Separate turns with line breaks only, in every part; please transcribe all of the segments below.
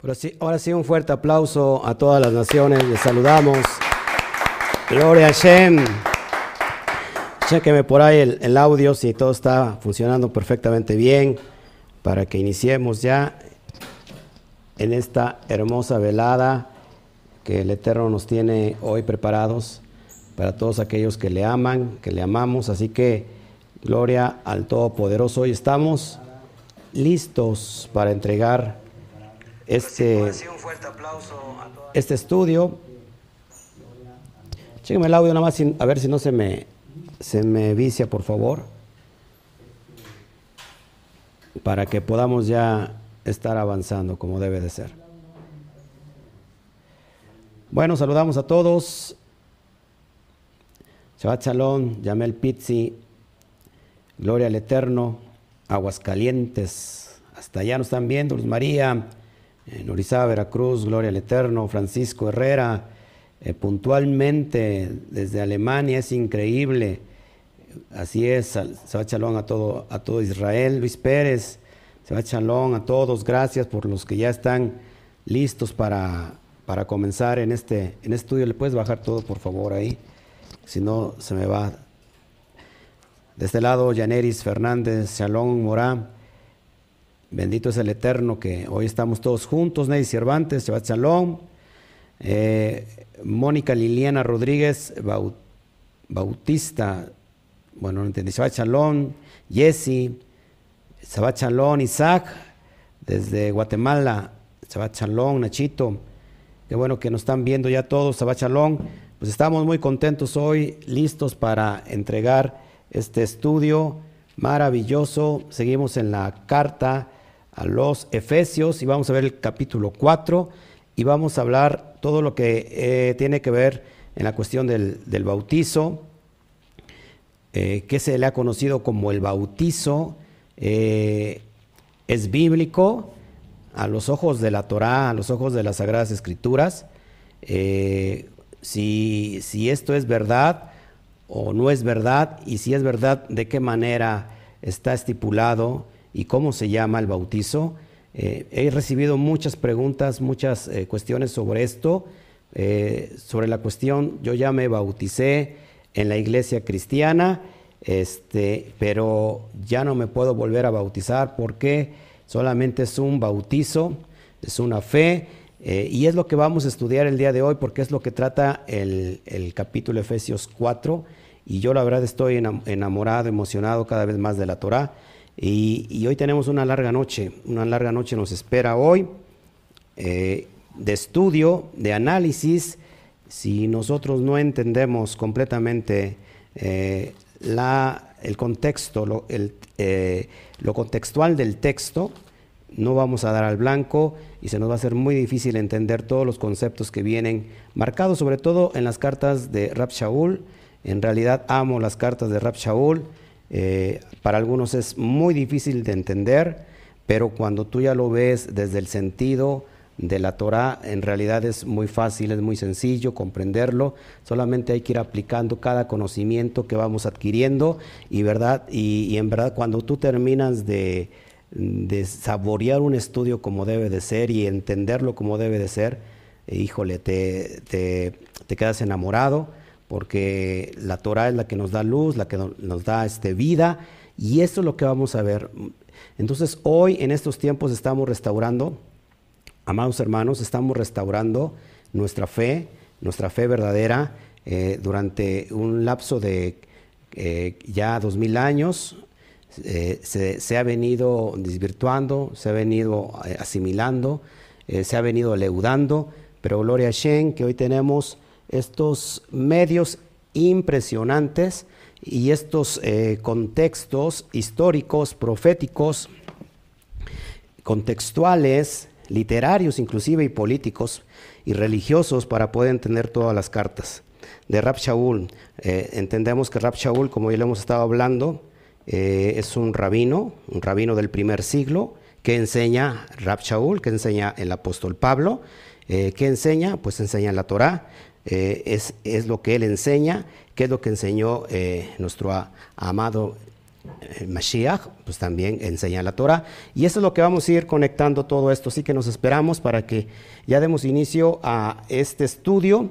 Ahora sí, ahora sí, un fuerte aplauso a todas las naciones. Les saludamos. Gloria a Shem. Chequeme por ahí el, el, audio si todo está funcionando perfectamente bien para que iniciemos ya en esta hermosa velada que el Eterno nos tiene hoy preparados para todos aquellos que le aman, que le amamos. Así que gloria al Todopoderoso. Hoy estamos listos para entregar este, este estudio. Chéqueme el audio nada más a ver si no se me, se me vicia, por favor. Para que podamos ya estar avanzando como debe de ser. Bueno, saludamos a todos. Shabbat Shalom, Yamel Pizzi, Gloria al Eterno, Aguascalientes, hasta allá nos están viendo, Luz María, en Veracruz, Gloria al Eterno, Francisco Herrera, eh, puntualmente desde Alemania, es increíble. Así es, Shabbat Shalom a todo, a todo Israel, Luis Pérez, Shabbat Shalom a todos, gracias por los que ya están listos para, para comenzar en este, en este estudio. ¿Le puedes bajar todo, por favor, ahí? Si no, se me va. De este lado, Yaneris Fernández, Shalom Morán. Bendito es el Eterno que hoy estamos todos juntos. Ney Cervantes, Shabbat Shalom. Eh, Mónica Liliana Rodríguez Bautista. Bueno, no entendí. Shabbat Shalom. Jesse. Shabbat Shalom. Isaac. Desde Guatemala. Shabbat Shalom. Nachito. Qué bueno que nos están viendo ya todos. Shabbat Shalom. Pues estamos muy contentos hoy, listos para entregar este estudio maravilloso. Seguimos en la carta a los Efesios y vamos a ver el capítulo 4 y vamos a hablar todo lo que eh, tiene que ver en la cuestión del, bautizo, eh, que se le ha conocido como el bautizo, eh, es bíblico a los ojos de la Torá, a los ojos de las Sagradas Escrituras, si, si esto es verdad o no es verdad, y si es verdad, de qué manera está estipulado y cómo se llama el bautizo. Eh, he recibido muchas preguntas, muchas eh, cuestiones sobre esto, eh, sobre la cuestión, yo ya me bauticé en la iglesia cristiana, este, pero ya no me puedo volver a bautizar porque solamente es un bautizo, es una fe, y es lo que vamos a estudiar el día de hoy porque es lo que trata el, el capítulo Efesios 4, y yo la verdad estoy enamorado, emocionado cada vez más de la Torah. Y, hoy tenemos una larga noche, una larga noche nos espera hoy eh, de estudio, de análisis. Si nosotros no entendemos completamente eh, el contexto, eh, lo contextual del texto, no vamos a dar al blanco y se nos va a hacer muy difícil entender todos los conceptos que vienen marcados, sobre todo en las cartas de Rab Shaul. En realidad amo las cartas de Rab Shaul eh, para algunos es muy difícil de entender, pero cuando tú ya lo ves desde el sentido de la Torah, en realidad es muy fácil, es muy sencillo comprenderlo. Solamente hay que ir aplicando cada conocimiento que vamos adquiriendo y verdad y, en verdad cuando tú terminas de, saborear un estudio como debe de ser y entenderlo como debe de ser, híjole, te, te quedas enamorado porque la Torah es la que nos da luz, la que nos da este, vida, y esto es lo que vamos a ver. Entonces hoy en estos tiempos estamos restaurando, amados hermanos, estamos restaurando nuestra fe, nuestra fe verdadera, eh, durante un lapso de eh, ya dos mil años, eh, se, ha venido desvirtuando, se ha venido asimilando, se ha venido leudando, pero gloria a Shen que hoy tenemos estos medios impresionantes y estos eh, contextos históricos, proféticos, contextuales, literarios inclusive y políticos y religiosos para poder entender todas las cartas. De Rab Shaul, eh, entendemos que Rab Shaul, como ya lo hemos estado hablando, eh, es un rabino, un rabino del primer siglo, que enseña Rab Shaul, que enseña el apóstol Pablo, que enseña, pues enseña la Torah, eh, es, es, lo que él enseña, que es lo que enseñó eh, nuestro amado Mashiach, pues también enseña la Torah. Y eso es lo que vamos a ir conectando todo esto. Así que nos esperamos para que ya demos inicio a este estudio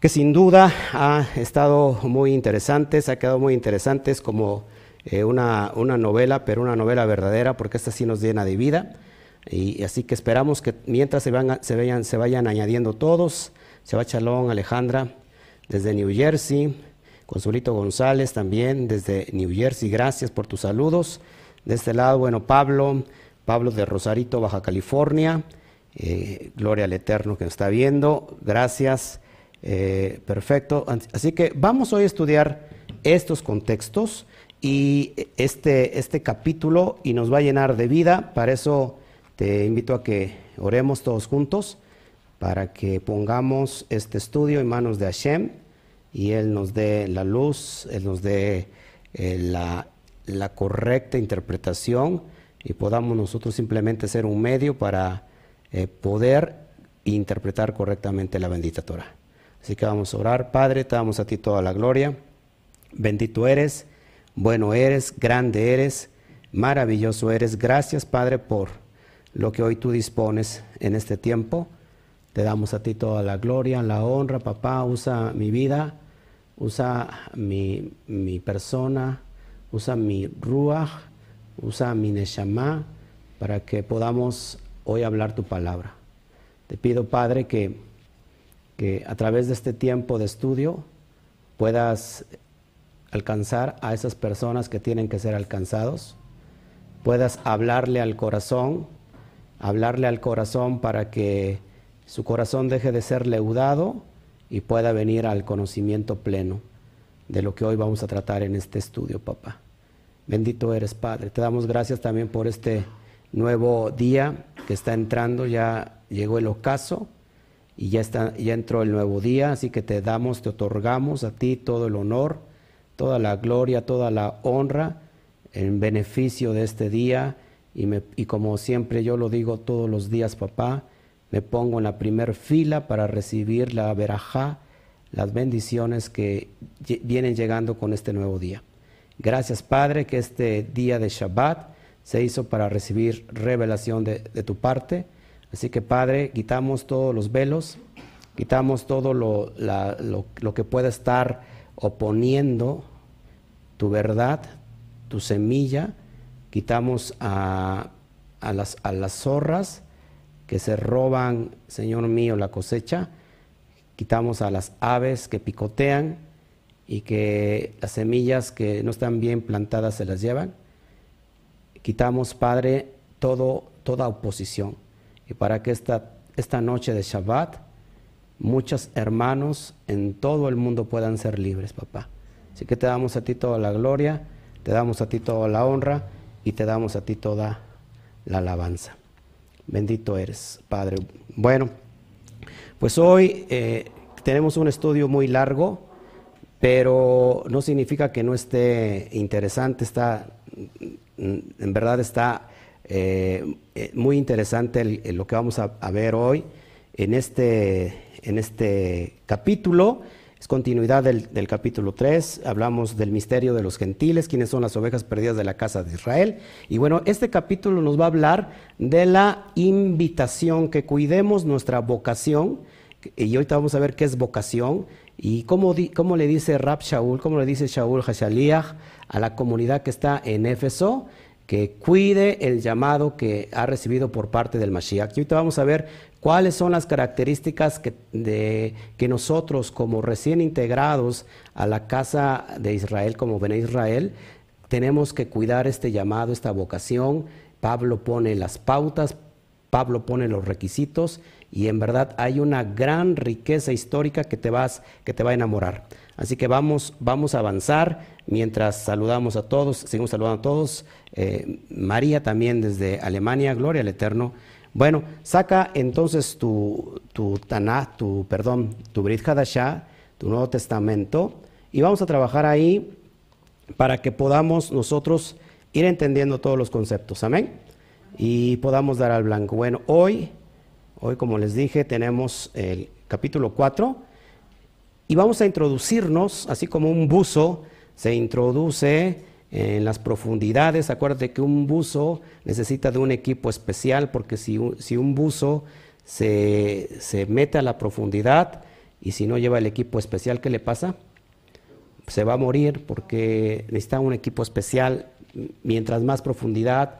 que sin duda ha estado muy interesante, se ha quedado muy interesante, es como eh, una, una, novela, pero una novela verdadera, porque esta sí nos llena de vida. Y, así que esperamos que mientras se, van, se, se vayan añadiendo todos, se va Chalón, Alejandra, desde New Jersey, Consulito González también desde New Jersey, gracias por tus saludos. De este lado, bueno, Pablo, Pablo de Rosarito, Baja California, eh, gloria al Eterno que nos está viendo, gracias, eh, perfecto. Así que vamos hoy a estudiar estos contextos y este, este capítulo y nos va a llenar de vida, para eso te invito a que oremos todos juntos, para que pongamos este estudio en manos de Hashem y Él nos dé la luz, Él nos dé eh, la, correcta interpretación y podamos nosotros simplemente ser un medio para eh, poder interpretar correctamente la bendita Torah. Así que vamos a orar. Padre, te damos a ti toda la gloria. Bendito eres, bueno eres, grande eres, maravilloso eres. Gracias, Padre, por lo que hoy tú dispones en este tiempo. Te damos a ti toda la gloria, la honra, papá. Usa mi vida usa mi, persona, usa mi ruach, usa mi neshama para que podamos hoy hablar tu palabra. Te pido, Padre, que, que a través de este tiempo de estudio puedas alcanzar a esas personas que tienen que ser alcanzados, puedas hablarle al corazón, hablarle al corazón para que su corazón deje de ser leudado y pueda venir al conocimiento pleno de lo que hoy vamos a tratar en este estudio, papá. Bendito eres, Padre. Te damos gracias también por este nuevo día que está entrando. Ya llegó el ocaso y ya, está, ya entró el nuevo día. Así que te damos, te otorgamos a ti todo el honor, toda la gloria, toda la honra en beneficio de este día. Y, me, y como siempre yo lo digo todos los días, papá, me pongo en la primera fila para recibir la verajá, las bendiciones que vienen llegando con este nuevo día. Gracias Padre que este día de Shabbat se hizo para recibir revelación de, tu parte. Así que Padre, quitamos todos los velos, quitamos todo lo, lo, que pueda estar oponiendo tu verdad, tu semilla, quitamos a, las zorras, que se roban, Señor mío, la cosecha. Quitamos a las aves que picotean y que las semillas que no están bien plantadas se las llevan. Quitamos, Padre, todo, toda oposición. Y para que esta, esta noche de Shabbat, muchos hermanos en todo el mundo puedan ser libres, papá. Así que te damos a ti toda la gloria, te damos a ti toda la honra y te damos a ti toda la alabanza. Bendito eres, Padre. Bueno, pues hoy eh, tenemos un estudio muy largo, pero no significa que no esté interesante, está, en verdad está eh, eh, muy interesante lo que vamos a, a, ver hoy en este, en este capítulo continuidad del, capítulo 3, hablamos del misterio de los gentiles, quiénes son las ovejas perdidas de la casa de Israel. Y bueno, este capítulo nos va a hablar de la invitación, que cuidemos nuestra vocación. Y ahorita vamos a ver qué es vocación y cómo, cómo le dice Rab Shaul, cómo le dice Shaul Hashaliach a la comunidad que está en Éfeso que cuide el llamado que ha recibido por parte del Mashiach. Y ahorita vamos a ver cuáles son las características que, de, que nosotros como recién integrados a la casa de Israel, como Bene Israel, tenemos que cuidar este llamado, esta vocación. Pablo pone las pautas, Pablo pone los requisitos y en verdad hay una gran riqueza histórica que te, vas, que te va a enamorar. Así que vamos, vamos a avanzar mientras saludamos a todos, seguimos saludando a todos. Eh, María también desde Alemania, gloria al Eterno. Bueno, saca entonces tu, tu Tanah, tu, perdón, tu Brit Hadashah, tu Nuevo Testamento, y vamos a trabajar ahí para que podamos nosotros ir entendiendo todos los conceptos, amén, y podamos dar al blanco. Bueno, hoy, hoy como les dije, tenemos el capítulo 4 y vamos a introducirnos, así como un buzo se introduce en las profundidades. Acuérdate que un buzo necesita de un equipo especial porque si, si un buzo se, se, mete a la profundidad y si no lleva el equipo especial, ¿qué le pasa? Se va a morir porque necesita un equipo especial. Mientras más profundidad,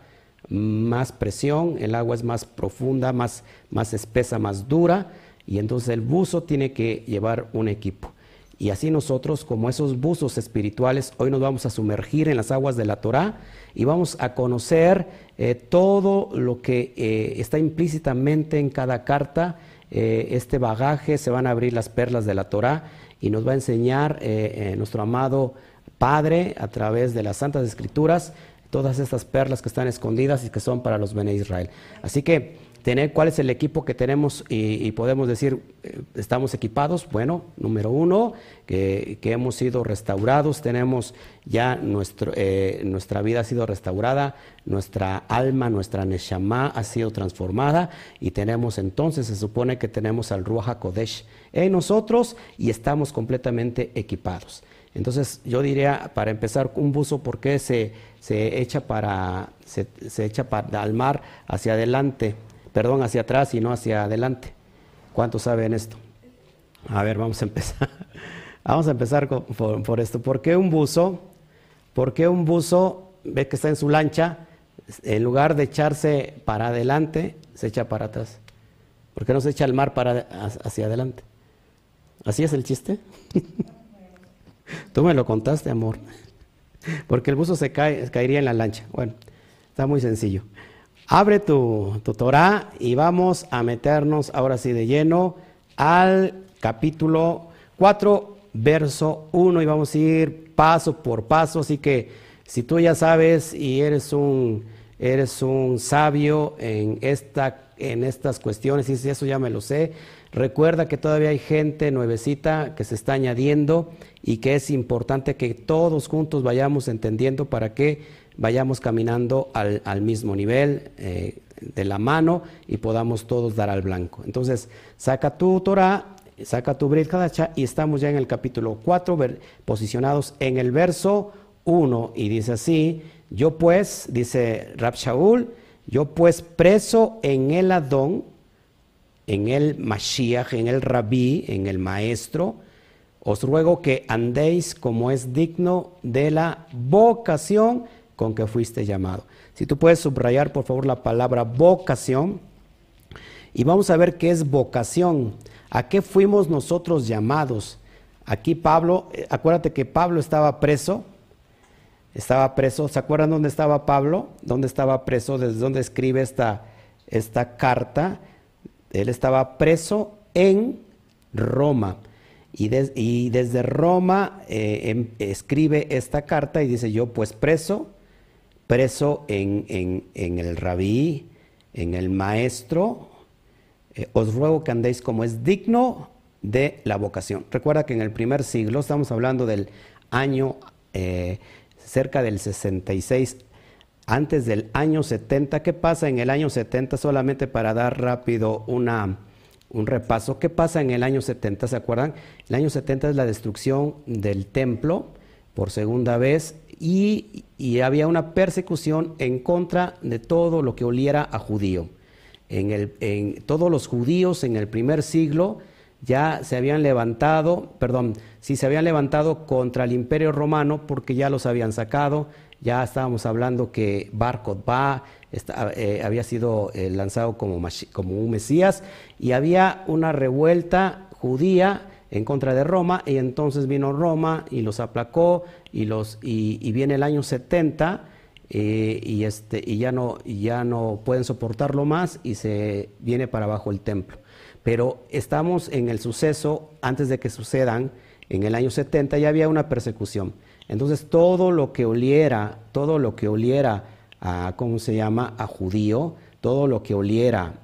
más presión, el agua es más profunda, más, más espesa, más dura y entonces el buzo tiene que llevar un equipo. Y así nosotros, como esos buzos espirituales, hoy nos vamos a sumergir en las aguas de la Torá y vamos a conocer eh, todo lo que eh, está implícitamente en cada carta. Eh, este bagaje, se van a abrir las perlas de la Torá y nos va a enseñar nuestro amado Padre a través de las Santas Escrituras todas estas perlas que están escondidas y que son para los Bene Israel. Así que tener cuál es el equipo que tenemos y, podemos decir, eh, estamos equipados. Bueno, número uno, que, hemos sido restaurados, tenemos ya nuestro, eh, nuestra vida ha sido restaurada, nuestra alma, nuestra Neshama ha sido transformada y tenemos entonces, se supone que tenemos al Ruach HaKodesh en nosotros y estamos completamente equipados. Entonces yo diría, para empezar, un buzo, ¿por qué se, se echa, para, se, se echa para, al mar hacia adelante? Perdón, hacia atrás y no hacia adelante. ¿Cuántos saben esto? A ver, vamos a empezar. vamos a empezar por, esto. ¿Por qué un buzo? ¿Por qué un buzo ve que está en su lancha? En lugar de echarse para adelante, se echa para atrás. ¿Por qué no se echa al mar para, hacia adelante? ¿Así es el chiste? Tú me lo contaste, amor. Porque el buzo se cae, caería en la lancha. Bueno, está muy sencillo. Abre tu, tu Torah y vamos a meternos ahora sí de lleno al capítulo 4, verso 1 y vamos a ir paso por paso. Así que si tú ya sabes y eres un, eres un sabio en, esta, en estas cuestiones, y si eso ya me lo sé, recuerda que todavía hay gente nuevecita que se está añadiendo y que es importante que todos juntos vayamos entendiendo para que vayamos caminando al, mismo nivel eh, de la mano y podamos todos dar al blanco. Entonces, saca tu Torah, saca tu Brit Hadacha y estamos ya en el capítulo 4, posicionados en el verso 1 y dice así, yo pues, dice Rab Shaul, yo pues preso en el Adón, en el Mashiach, en el Rabí, en el Maestro, os ruego que andéis como es digno de la vocación con que fuiste llamado. Si tú puedes subrayar, por favor, la palabra vocación. Y vamos a ver qué es vocación. ¿A qué fuimos nosotros llamados? Aquí Pablo, eh, acuérdate que Pablo estaba preso. Estaba preso. ¿Se acuerdan dónde estaba Pablo? ¿Dónde estaba preso? ¿Desde dónde escribe esta, esta carta? Él estaba preso en Roma. Y, desde Roma eh, em, escribe esta carta y dice, yo pues preso preso en, el rabí, en el maestro, eh, os ruego que andéis como es digno de la vocación. Recuerda que en el primer siglo, estamos hablando del año eh, cerca del 66, antes del año 70. ¿Qué pasa en el año 70? Solamente para dar rápido una, un repaso. ¿Qué pasa en el año 70? ¿Se acuerdan? El año 70 es la destrucción del templo por segunda vez y, había una persecución en contra de todo lo que oliera a judío. En, el, en todos los judíos en el primer siglo ya se habían levantado, perdón, sí se habían levantado contra el imperio romano porque ya los habían sacado, ya estábamos hablando que Bar Kokhba eh, había sido eh, lanzado como, como un Mesías y había una revuelta judía en contra de Roma y entonces vino Roma y los aplacó y, los, y, viene el año 70 eh, y, este, y ya, no, ya no pueden soportarlo más y se viene para abajo el templo. Pero estamos en el suceso, antes de que sucedan, en el año 70 ya había una persecución. Entonces todo lo que oliera, todo lo que oliera a, ¿cómo se llama?, a judío, todo lo que oliera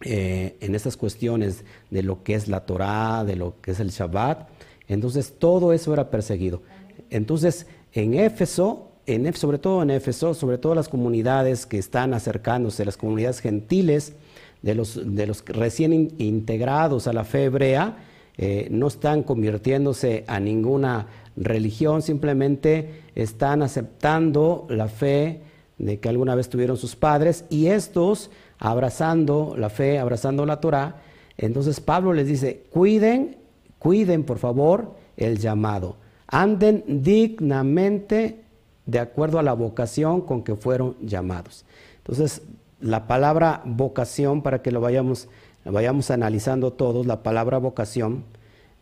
eh, en estas cuestiones de lo que es la Torá, de lo que es el Shabbat. Entonces todo eso era perseguido. Entonces en Éfeso, en, sobre todo en Éfeso, sobre todo las comunidades que están acercándose, las comunidades gentiles de los, de los recién integrados a la fe hebrea, eh, no están convirtiéndose a ninguna religión, simplemente están aceptando la fe de que alguna vez tuvieron sus padres y estos abrazando la fe, abrazando la Torah. Entonces Pablo les dice, cuiden, cuiden por favor el llamado, anden dignamente de acuerdo a la vocación con que fueron llamados. Entonces, la palabra vocación, para que lo vayamos, vayamos analizando todos, la palabra vocación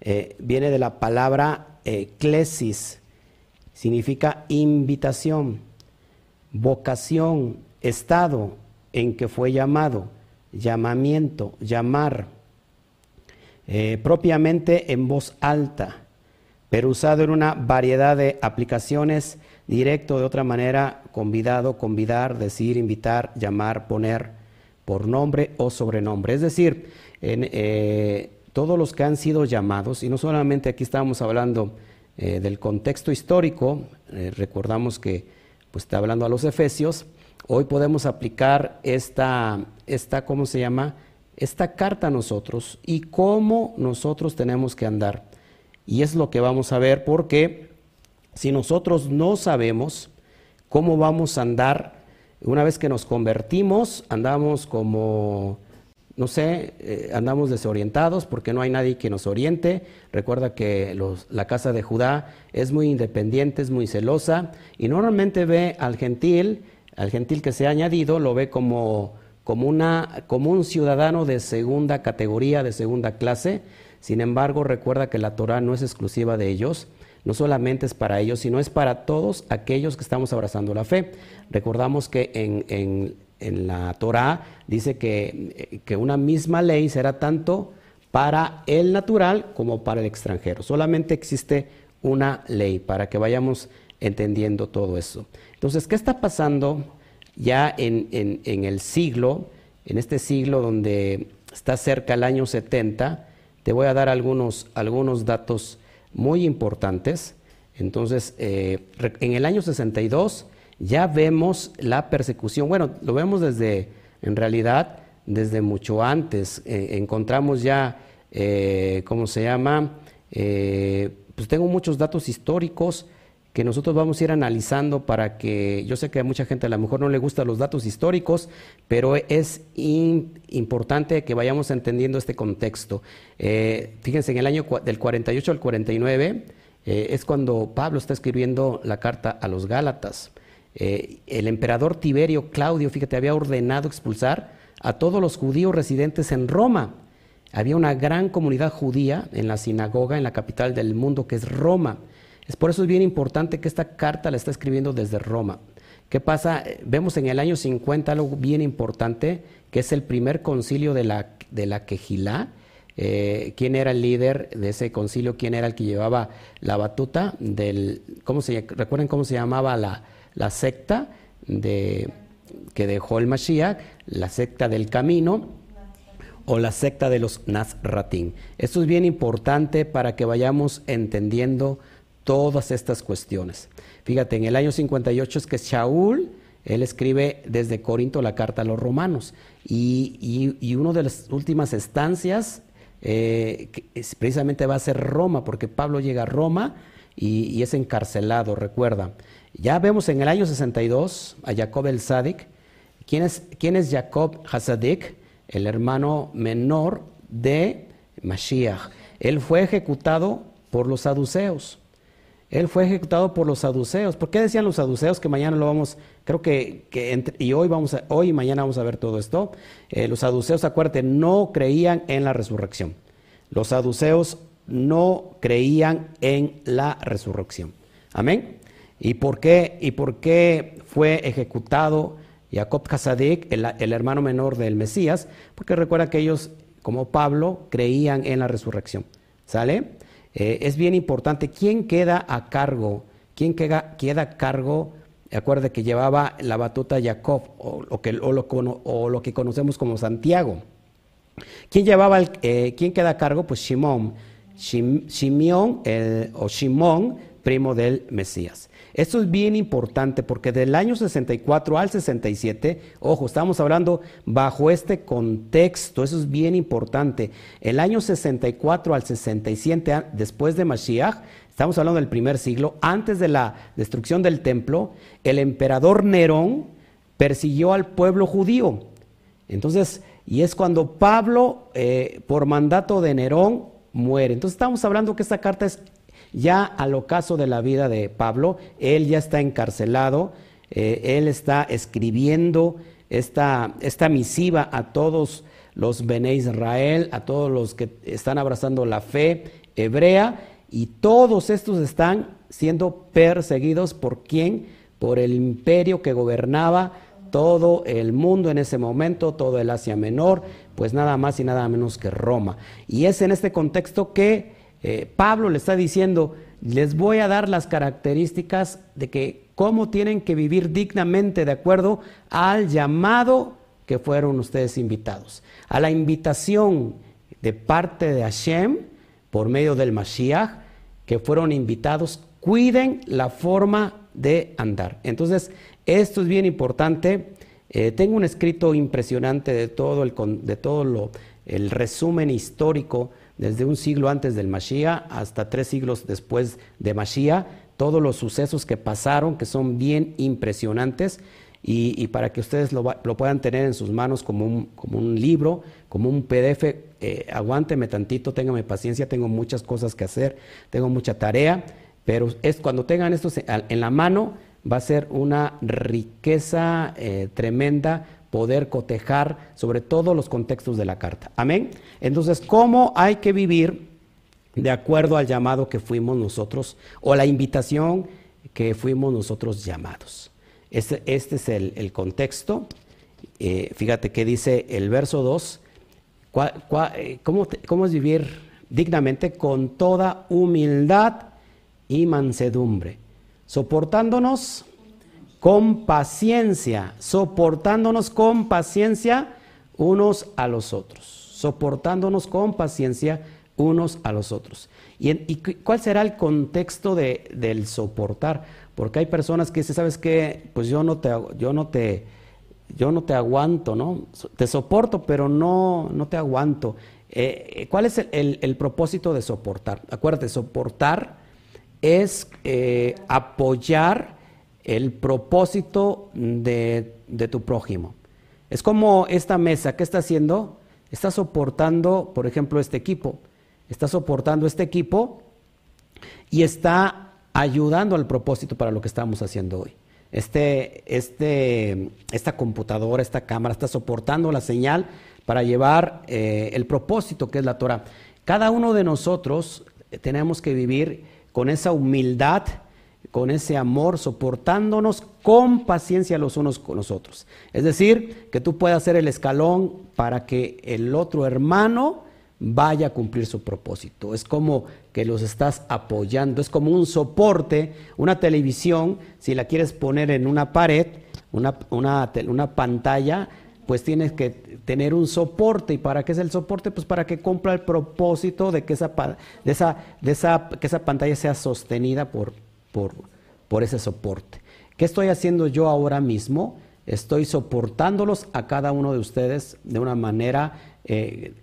eh, viene de la palabra eclesis, significa invitación, vocación, estado en que fue llamado, llamamiento, llamar, eh, propiamente en voz alta, pero usado en una variedad de aplicaciones, directo, de otra manera, convidado, convidar, decir, invitar, llamar, poner por nombre o sobrenombre. Es decir, en, eh, todos los que han sido llamados, y no solamente aquí estábamos hablando eh, del contexto histórico, eh, recordamos que pues, está hablando a los efesios, hoy podemos aplicar esta, esta, ¿cómo se llama? Esta carta a nosotros y cómo nosotros tenemos que andar. Y es lo que vamos a ver porque si nosotros no sabemos cómo vamos a andar, una vez que nos convertimos, andamos como no sé, eh, andamos desorientados porque no hay nadie que nos oriente. Recuerda que la casa de Judá es muy independiente, es muy celosa y normalmente ve al gentil, al gentil que se ha añadido, lo ve como, como, una, como un ciudadano de segunda categoría, de segunda clase. Sin embargo, recuerda que la Torah no es exclusiva de ellos, no solamente es para ellos, sino es para todos aquellos que estamos abrazando la fe. Recordamos que en, en en la Torah dice que, que, una misma ley será tanto para el natural como para el extranjero. Solamente existe una ley para que vayamos entendiendo todo eso. Entonces, ¿qué está pasando ya en, en, el siglo, en este siglo donde está cerca el año 70? Te voy a dar algunos, algunos datos muy importantes. Entonces, eh, en el año 62 ya vemos la persecución. Bueno, lo vemos desde, en realidad, desde mucho antes. Eh, encontramos ya, eh, ¿cómo se llama? Pues tengo muchos datos históricos que nosotros vamos a ir analizando para que, yo sé que a mucha gente a lo mejor no le gustan los datos históricos, pero es importante que vayamos entendiendo este contexto. fíjense, en el año del 48 al 49 es cuando Pablo está escribiendo la carta a los Gálatas. Eh, el emperador Tiberio Claudio, fíjate, había ordenado expulsar a todos los judíos residentes en Roma. Había una gran comunidad judía en la sinagoga, en la capital del mundo, que es Roma. Es por eso es bien importante que esta carta la está escribiendo desde Roma. ¿Qué pasa? Vemos en el año 50 algo bien importante, que es el primer concilio de la, de la Quejilá. Eh, ¿Quién era el líder de ese concilio? ¿Quién era el que llevaba la batuta? Del, ¿cómo se, ¿Recuerden cómo se llamaba la, la secta de, que dejó el Mashiach, la secta del camino o la secta de los Nazratín. Esto es bien importante para que vayamos entendiendo todas estas cuestiones. Fíjate, en el año 58 es que Shaul, él escribe desde Corinto la carta a los romanos y, una de las últimas estancias eh, precisamente va a ser Roma, porque Pablo llega a Roma y, es encarcelado, recuerda. Ya vemos en el año 62 a Jacob el Sadik. ¿Quién es, quién es Jacob Hasadik? El hermano menor de Mashiach. Él fue ejecutado por los saduceos. Él fue ejecutado por los saduceos. ¿Por qué decían los saduceos que mañana lo vamos, creo que, y hoy vamos a, hoy y mañana vamos a ver todo esto? Eh, los saduceos, acuérdate, no creían en la resurrección. Los saduceos no creían en la resurrección. Amén. ¿Y por qué, y por qué fue ejecutado Jacob Hasadik, el, hermano menor del Mesías? Porque recuerda que ellos, como Pablo, creían en la resurrección. ¿Sale? Eh, es bien importante. ¿Quién queda a cargo? ¿Quién queda, queda a cargo? Acuerde que llevaba la batuta Jacob, o lo, que, o lo, que conocemos como Santiago. ¿Quién, llevaba eh, ¿Quién queda a cargo? Pues Shimón. Shim, o Shimón primo del Mesías. Esto es bien importante porque del año 64 al 67, ojo, estamos hablando bajo este contexto, eso es bien importante. El año 64 al 67, después de Mashiach, estamos hablando del primer siglo, antes de la destrucción del templo, el emperador Nerón persiguió al pueblo judío. Entonces, y es cuando Pablo, eh, por mandato de Nerón, muere. Entonces estamos hablando que esta carta es ya al ocaso de la vida de Pablo, él ya está encarcelado, eh, él está escribiendo esta, esta misiva a todos los Bene Israel, a todos los que están abrazando la fe hebrea, y todos estos están siendo perseguidos por quién? Por el imperio que gobernaba todo el mundo en ese momento, todo el Asia Menor, pues nada más y nada menos que Roma. Y es en este contexto que eh, Pablo le está diciendo, les voy a dar las características de que cómo tienen que vivir dignamente de acuerdo al llamado que fueron ustedes invitados, a la invitación de parte de Hashem por medio del Mashiach, que fueron invitados, cuiden la forma de andar. Entonces, esto es bien importante. Eh, tengo un escrito impresionante de todo el, de todo lo, el resumen histórico desde un siglo antes del Mashiach hasta tres siglos después de Mashiach, todos los sucesos que pasaron, que son bien impresionantes, y, para que ustedes lo, puedan tener en sus manos como un, como un libro, como un PDF, eh, aguánteme tantito, téngame paciencia, tengo muchas cosas que hacer, tengo mucha tarea, pero es cuando tengan esto en la mano, va a ser una riqueza eh, tremenda poder cotejar sobre todos los contextos de la carta. Amén. Entonces, ¿cómo hay que vivir de acuerdo al llamado que fuimos nosotros o la invitación que fuimos nosotros llamados? Este, este es el, contexto. Eh, fíjate que dice el verso 2, eh, ¿cómo, ¿cómo es vivir dignamente con toda humildad y mansedumbre? Soportándonos con paciencia, soportándonos con paciencia unos a los otros, soportándonos con paciencia unos a los otros. ¿Y, cuál será el contexto de, del soportar? Porque hay personas que dicen, ¿sabes qué? Pues yo no te, yo no te, yo no te aguanto, ¿no? Te soporto, pero no, no te aguanto. Eh, eh, ¿Cuál es el, propósito de soportar? Acuérdate, soportar es eh, apoyar el propósito de, tu prójimo. Es como esta mesa, ¿qué está haciendo? Está soportando, por ejemplo, este equipo. Está soportando este equipo y está ayudando al propósito para lo que estamos haciendo hoy. Este, este, esta computadora, esta cámara está soportando la señal para llevar eh, el propósito que es la Torah. Cada uno de nosotros tenemos que vivir con esa humildad con ese amor, soportándonos con paciencia los unos con los otros. Es decir, que tú puedas ser el escalón para que el otro hermano vaya a cumplir su propósito. Es como que los estás apoyando, es como un soporte, una televisión, si la quieres poner en una pared, una, una, pantalla, pues tienes que tener un soporte. ¿Y para qué es el soporte? Pues para que cumpla el propósito de que esa, de esa, de esa, que esa pantalla sea sostenida por, por, ese soporte. ¿Qué estoy haciendo yo ahora mismo? Estoy soportándolos a cada uno de ustedes de una manera eh,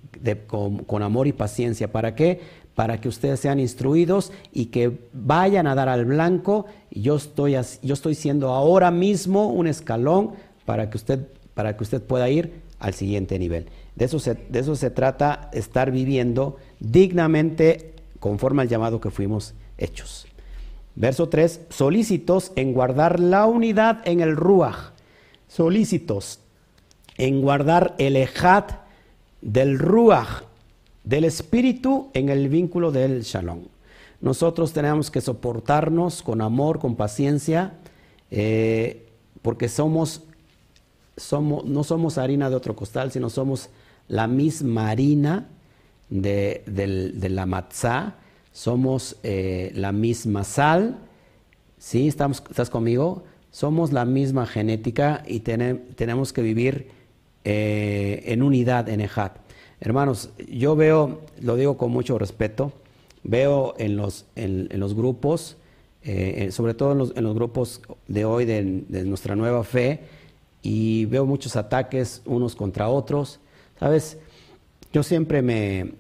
con, amor y paciencia. ¿Para qué? Para que ustedes sean instruidos y que vayan a dar al blanco. Yo estoy, yo estoy siendo ahora mismo un escalón para que usted, para que usted pueda ir al siguiente nivel. De eso, de eso se trata, estar viviendo dignamente conforme al llamado que fuimos hechos. Verso 3, solícitos en guardar la unidad en el Ruach, solícitos en guardar el Ejat del Ruach, del Espíritu en el vínculo del Shalom. Nosotros tenemos que soportarnos con amor, con paciencia, eh, porque somos, somos, no somos harina de otro costal, sino somos la misma harina de, de la matzah, somos eh, la misma sal, ¿sí? ¿Estamos, ¿Estás conmigo? Somos la misma genética y tenemos que vivir eh, en unidad, en Ejat. Hermanos, yo veo, lo digo con mucho respeto, veo en los, en, los grupos eh, sobre todo en los, grupos de hoy de, nuestra nueva fe, y veo muchos ataques unos contra otros. ¿Sabes? Yo siempre me,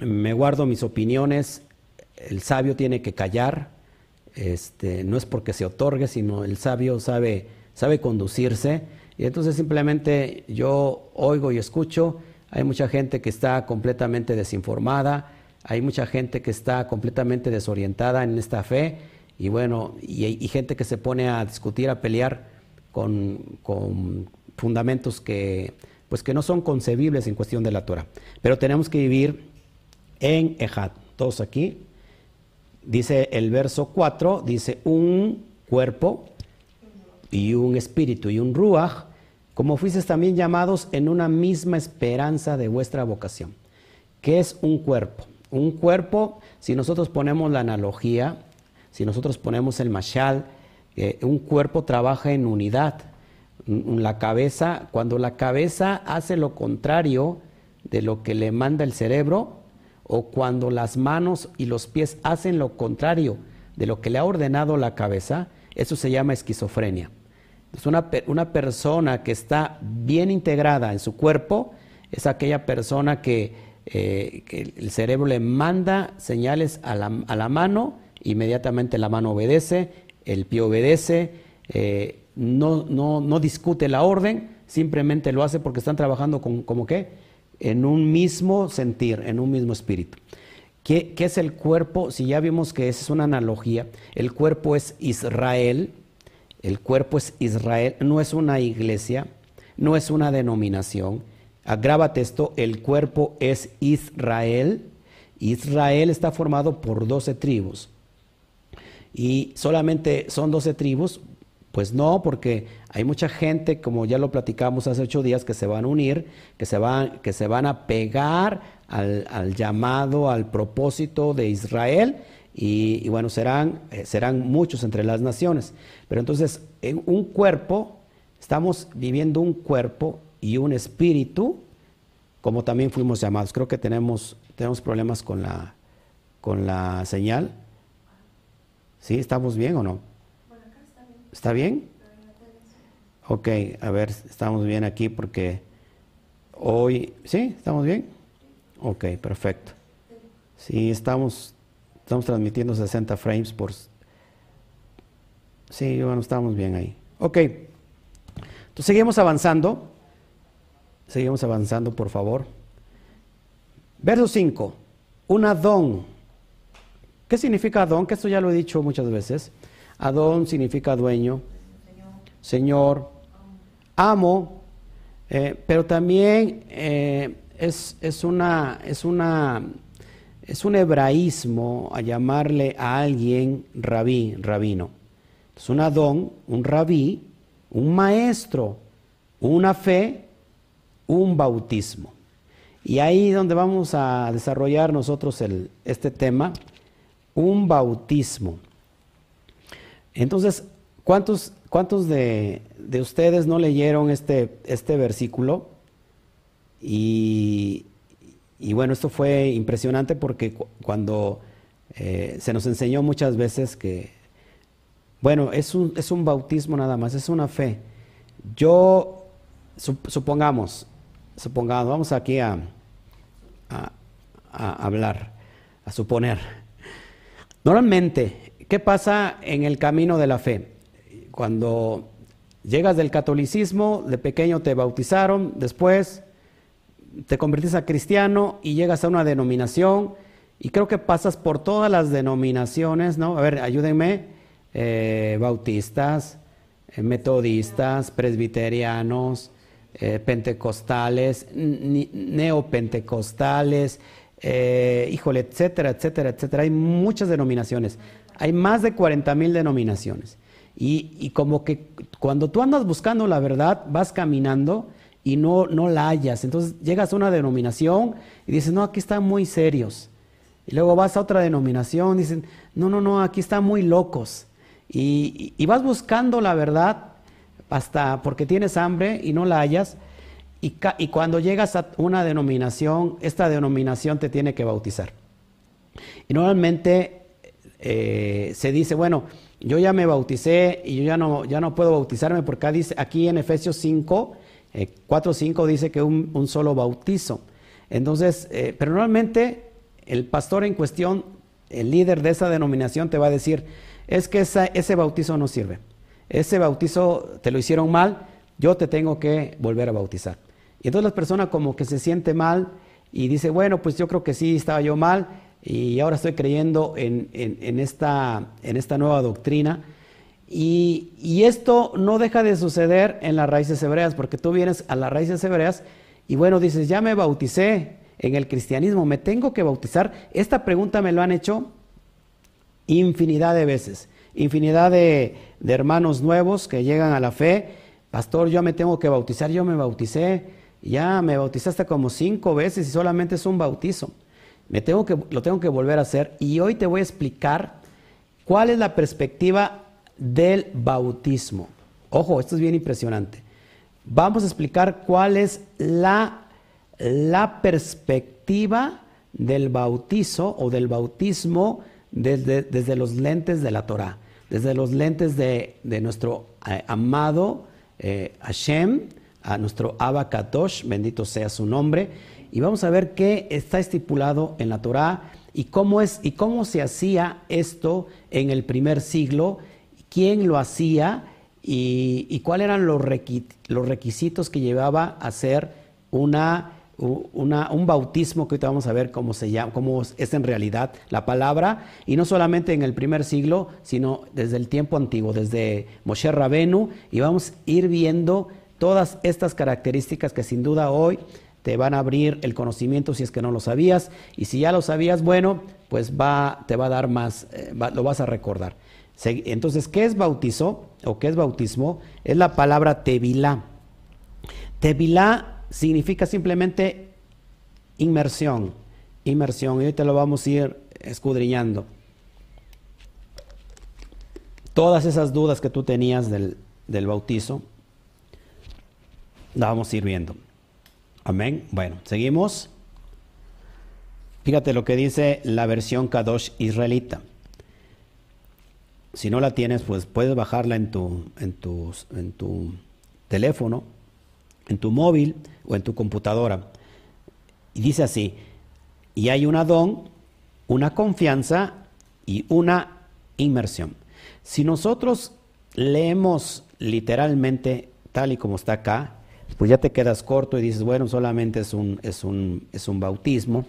me guardo mis opiniones, el sabio tiene que callar, este, no es porque se otorgue, sino el sabio sabe, sabe conducirse, y entonces simplemente yo oigo y escucho, hay mucha gente que está completamente desinformada, hay mucha gente que está completamente desorientada en esta fe, y bueno, y, gente que se pone a discutir, a pelear con, con fundamentos que, pues que no son concebibles en cuestión de la Torah. Pero tenemos que vivir en Ejad. Todos aquí. Dice el verso 4, dice un cuerpo y un espíritu y un ruach, como fuisteis también llamados en una misma esperanza de vuestra vocación. ¿Qué es un cuerpo? Un cuerpo, si nosotros ponemos la analogía, si nosotros ponemos el mashal, eh, un cuerpo trabaja en unidad. La cabeza, cuando la cabeza hace lo contrario de lo que le manda el cerebro, o cuando las manos y los pies hacen lo contrario de lo que le ha ordenado la cabeza, eso se llama esquizofrenia. Es una, una persona que está bien integrada en su cuerpo, es aquella persona que, eh, el cerebro le manda señales a la, a la, mano, inmediatamente la mano obedece, el pie obedece, eh, no, no, no, discute la orden, simplemente lo hace porque están trabajando con, como qué, en un mismo sentir, en un mismo espíritu. ¿Qué, es el cuerpo? Si ya vimos que esa es una analogía, el cuerpo es Israel, el cuerpo es Israel, no es una iglesia, no es una denominación. Agrábate esto, el cuerpo es Israel. Israel está formado por doce tribus. Y solamente son doce tribus, pues no, porque hay mucha gente, como ya lo platicamos hace ocho días, que se van a unir, que se van, que se van a pegar al, llamado, al propósito de Israel, y, bueno, serán, eh, serán muchos entre las naciones. Pero entonces, en un cuerpo, estamos viviendo un cuerpo y un espíritu, como también fuimos llamados. Creo que tenemos, tenemos problemas con la, con la señal. ¿Sí? ¿Estamos bien o no? ¿Está bien? Ok, a ver, estamos bien aquí porque hoy, ¿sí? ¿Estamos bien? Ok, perfecto. Sí, estamos, estamos transmitiendo 60 frames por... Sí, bueno, estamos bien ahí. Ok, entonces seguimos avanzando. Seguimos avanzando, por favor. Verso 5, un Adón. ¿Qué significa Adón? Que esto ya lo he dicho muchas veces. Adón significa dueño, Señor, amo, eh, pero también eh, es, una, es, una, es un hebraísmo a llamarle a alguien rabí, rabino. Es un Adón, un rabí, un maestro, una fe, un bautismo. Y ahí donde vamos a desarrollar nosotros el, este tema, un bautismo. Entonces, ¿cuántos, cuántos de, ustedes no leyeron este, este versículo? Y, bueno, esto fue impresionante porque cuando eh, se nos enseñó muchas veces que, bueno, es un, es un bautismo nada más, es una fe. Yo, supongamos, supongamos, vamos aquí a, a hablar, a suponer. Normalmente ¿Qué pasa en el camino de la fe? Cuando llegas del catolicismo, de pequeño te bautizaron, después te convertís a cristiano y llegas a una denominación y creo que pasas por todas las denominaciones, ¿no? A ver, ayúdenme, eh, bautistas, eh, metodistas, presbiterianos, eh, pentecostales, neopentecostales, híjole, etcétera, etcétera, etcétera. Hay muchas denominaciones. Hay más de 40 mil denominaciones. Y, como que cuando tú andas buscando la verdad, vas caminando y no, no la hallas. Entonces llegas a una denominación y dices, no, aquí están muy serios. Y luego vas a otra denominación y dicen, no, no, no, aquí están muy locos. Y, y, vas buscando la verdad hasta porque tienes hambre y no la hallas. Y, y cuando llegas a una denominación, esta denominación te tiene que bautizar. Y normalmente eh, se dice, bueno, yo ya me bauticé y yo ya no, ya no puedo bautizarme porque aquí, en Efesios 5, 4, 5 dice que un, un solo bautizo. Entonces, eh, pero normalmente el pastor en cuestión, el líder de esa denominación te va a decir, es que ese bautizo no sirve. Ese bautizo te lo hicieron mal, yo te tengo que volver a bautizar. Y entonces la persona como que se siente mal y dice, bueno, pues yo creo que sí estaba yo mal y ahora estoy creyendo en, esta, nueva doctrina. Y, esto no deja de suceder en las raíces hebreas, porque tú vienes a las raíces hebreas y bueno, dices, ya me bauticé en el cristianismo, ¿me tengo que bautizar? Esta pregunta me lo han hecho infinidad de veces, infinidad de, hermanos nuevos que llegan a la fe. Pastor, yo me tengo que bautizar, yo me bauticé, ya me bautizaste como cinco veces y solamente es un bautizo. Me tengo que, lo tengo que volver a hacer y hoy te voy a explicar cuál es la perspectiva del bautismo. Ojo, esto es bien impresionante vamos a explicar cuál es la, la perspectiva del bautizo o del bautismo desde, desde, los lentes de la Torah, desde los lentes de, de nuestro eh, amado eh, Hashem, a nuestro Abba Kadosh, bendito sea su nombre, y vamos a ver qué está estipulado en la Torah y cómo, es, y cómo se hacía esto en el primer siglo, quién lo hacía y, cuáles eran los, requisitos que llevaba a hacer una, un bautismo que ahorita vamos a ver cómo se llama, cómo es en realidad la palabra, y no solamente en el primer siglo, sino desde el tiempo antiguo, desde Moshe Rabenu, y vamos a ir viendo todas estas características que sin duda hoy te van a abrir el conocimiento si es que no lo sabías, y si ya lo sabías, bueno, pues va, te va a dar más, eh, lo vas a recordar. Entonces, ¿qué es bautizo o qué es bautismo? Es la palabra tevilá. Tevilá significa simplemente inmersión, inmersión, y ahorita lo vamos a ir escudriñando. Todas esas dudas que tú tenías del, del bautizo, la vamos a ir viendo. Amén. Bueno, seguimos. Fíjate lo que dice la versión Kadosh israelita. Si no la tienes, pues puedes bajarla en tu, en tu, en tu teléfono, en tu móvil o en tu computadora. Y dice así, y hay una don, una confianza y una inmersión. Si nosotros leemos literalmente tal y como está acá, pues ya te quedas corto y dices, bueno, solamente es un, es un, es un bautismo,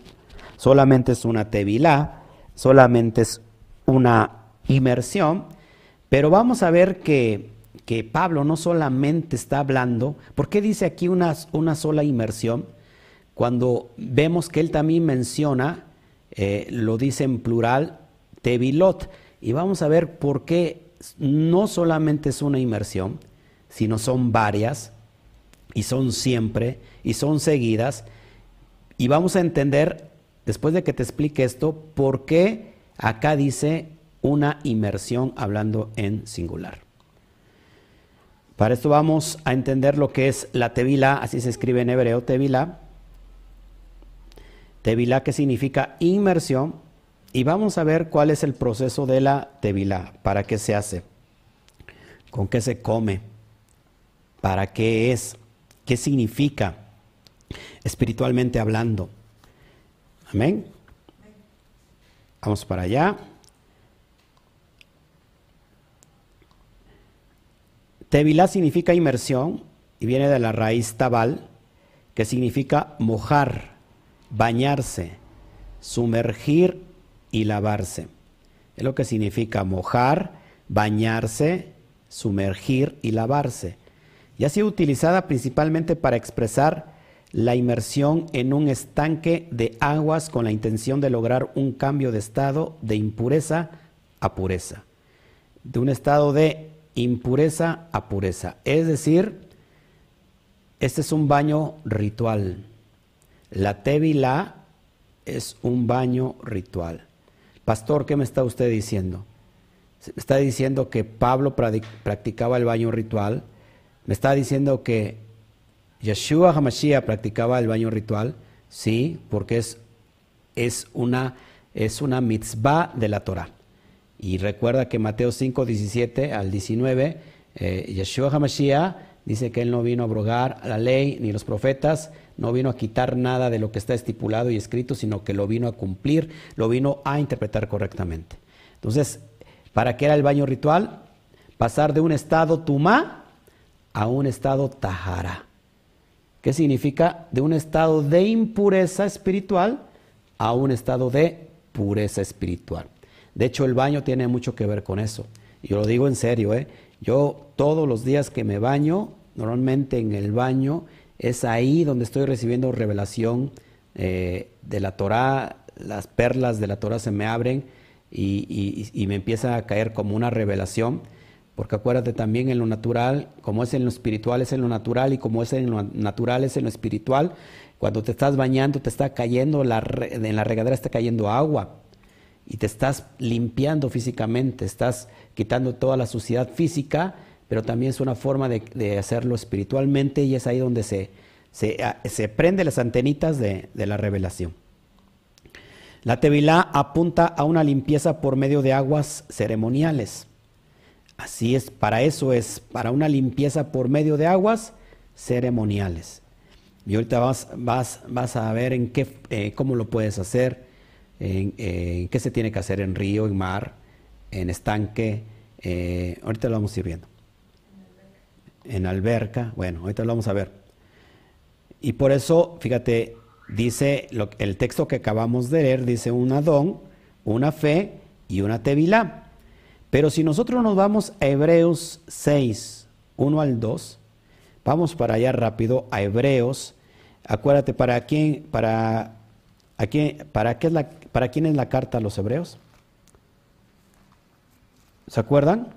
solamente es una tevilá, solamente es una inmersión, pero vamos a ver que, que Pablo no solamente está hablando, ¿por qué dice aquí una, una sola inmersión? Cuando vemos que él también menciona, eh, lo dice en plural, tevilot, y vamos a ver por qué no solamente es una inmersión, sino son varias, y son siempre, y son seguidas, y vamos a entender, después de que te explique esto, por qué acá dice una inmersión hablando en singular. Para esto vamos a entender lo que es la tevila, así se escribe en hebreo tevila. Tevila que significa inmersión y vamos a ver cuál es el proceso de la tevila, para qué se hace, con qué se come, para qué es, qué significa espiritualmente hablando. Amén. Vamos para allá. Tevilá significa inmersión y viene de la raíz tabal, que significa mojar, bañarse, sumergir y lavarse. Es lo que significa mojar, bañarse, sumergir y lavarse. Y ha sido utilizada principalmente para expresar la inmersión en un estanque de aguas con la intención de lograr un cambio de estado de impureza a pureza, de un estado de impureza a pureza. Es decir, este es un baño ritual. La tevila es un baño ritual. Pastor, ¿qué me está usted diciendo? ¿Me está diciendo que Pablo practicaba el baño ritual? ¿Me está diciendo que Yeshua HaMashiach practicaba el baño ritual? Sí, porque es, es, una, es una mitzvah de la Torah. Y recuerda que Mateo 5, 17 al 19, eh, Yeshua HaMashiach dice que él no vino a abrogar la ley ni los profetas, no vino a quitar nada de lo que está estipulado y escrito, sino que lo vino a cumplir, lo vino a interpretar correctamente. Entonces, ¿para qué era el baño ritual? Pasar de un estado tumá a un estado tahara. ¿Qué significa? De un estado de impureza espiritual a un estado de pureza espiritual. De hecho, el baño tiene mucho que ver con eso. Yo lo digo en serio, ¿eh? Yo todos los días que me baño, normalmente en el baño, es ahí donde estoy recibiendo revelación eh, de la Torah, las perlas de la Torah se me abren y, me empieza a caer como una revelación. Porque acuérdate también en lo natural, como es en lo espiritual, es en lo natural, y como es en lo natural, es en lo espiritual. Cuando te estás bañando, te está cayendo, la, en la regadera está cayendo agua y te estás limpiando físicamente, estás quitando toda la suciedad física, pero también es una forma de, hacerlo espiritualmente y es ahí donde se, se, prende las antenitas de, la revelación. La tevilá apunta a una limpieza por medio de aguas ceremoniales. Así es, para eso es, para una limpieza por medio de aguas ceremoniales. Y ahorita vas, vas, vas a ver en qué, eh, cómo lo puedes hacer en, qué se tiene que hacer en río, en mar, en estanque. Eh, ahorita lo vamos a ir viendo. En alberca, bueno, ahorita lo vamos a ver. Y por eso, fíjate, dice el texto que acabamos de leer, dice un Adón, una fe y una tevilá. Pero si nosotros nos vamos a Hebreos 6, 1 al 2, vamos para allá rápido a Hebreos. Acuérdate, ¿para quién, para, para, qué es la, ¿Para quién es la carta a los hebreos? ¿Se acuerdan?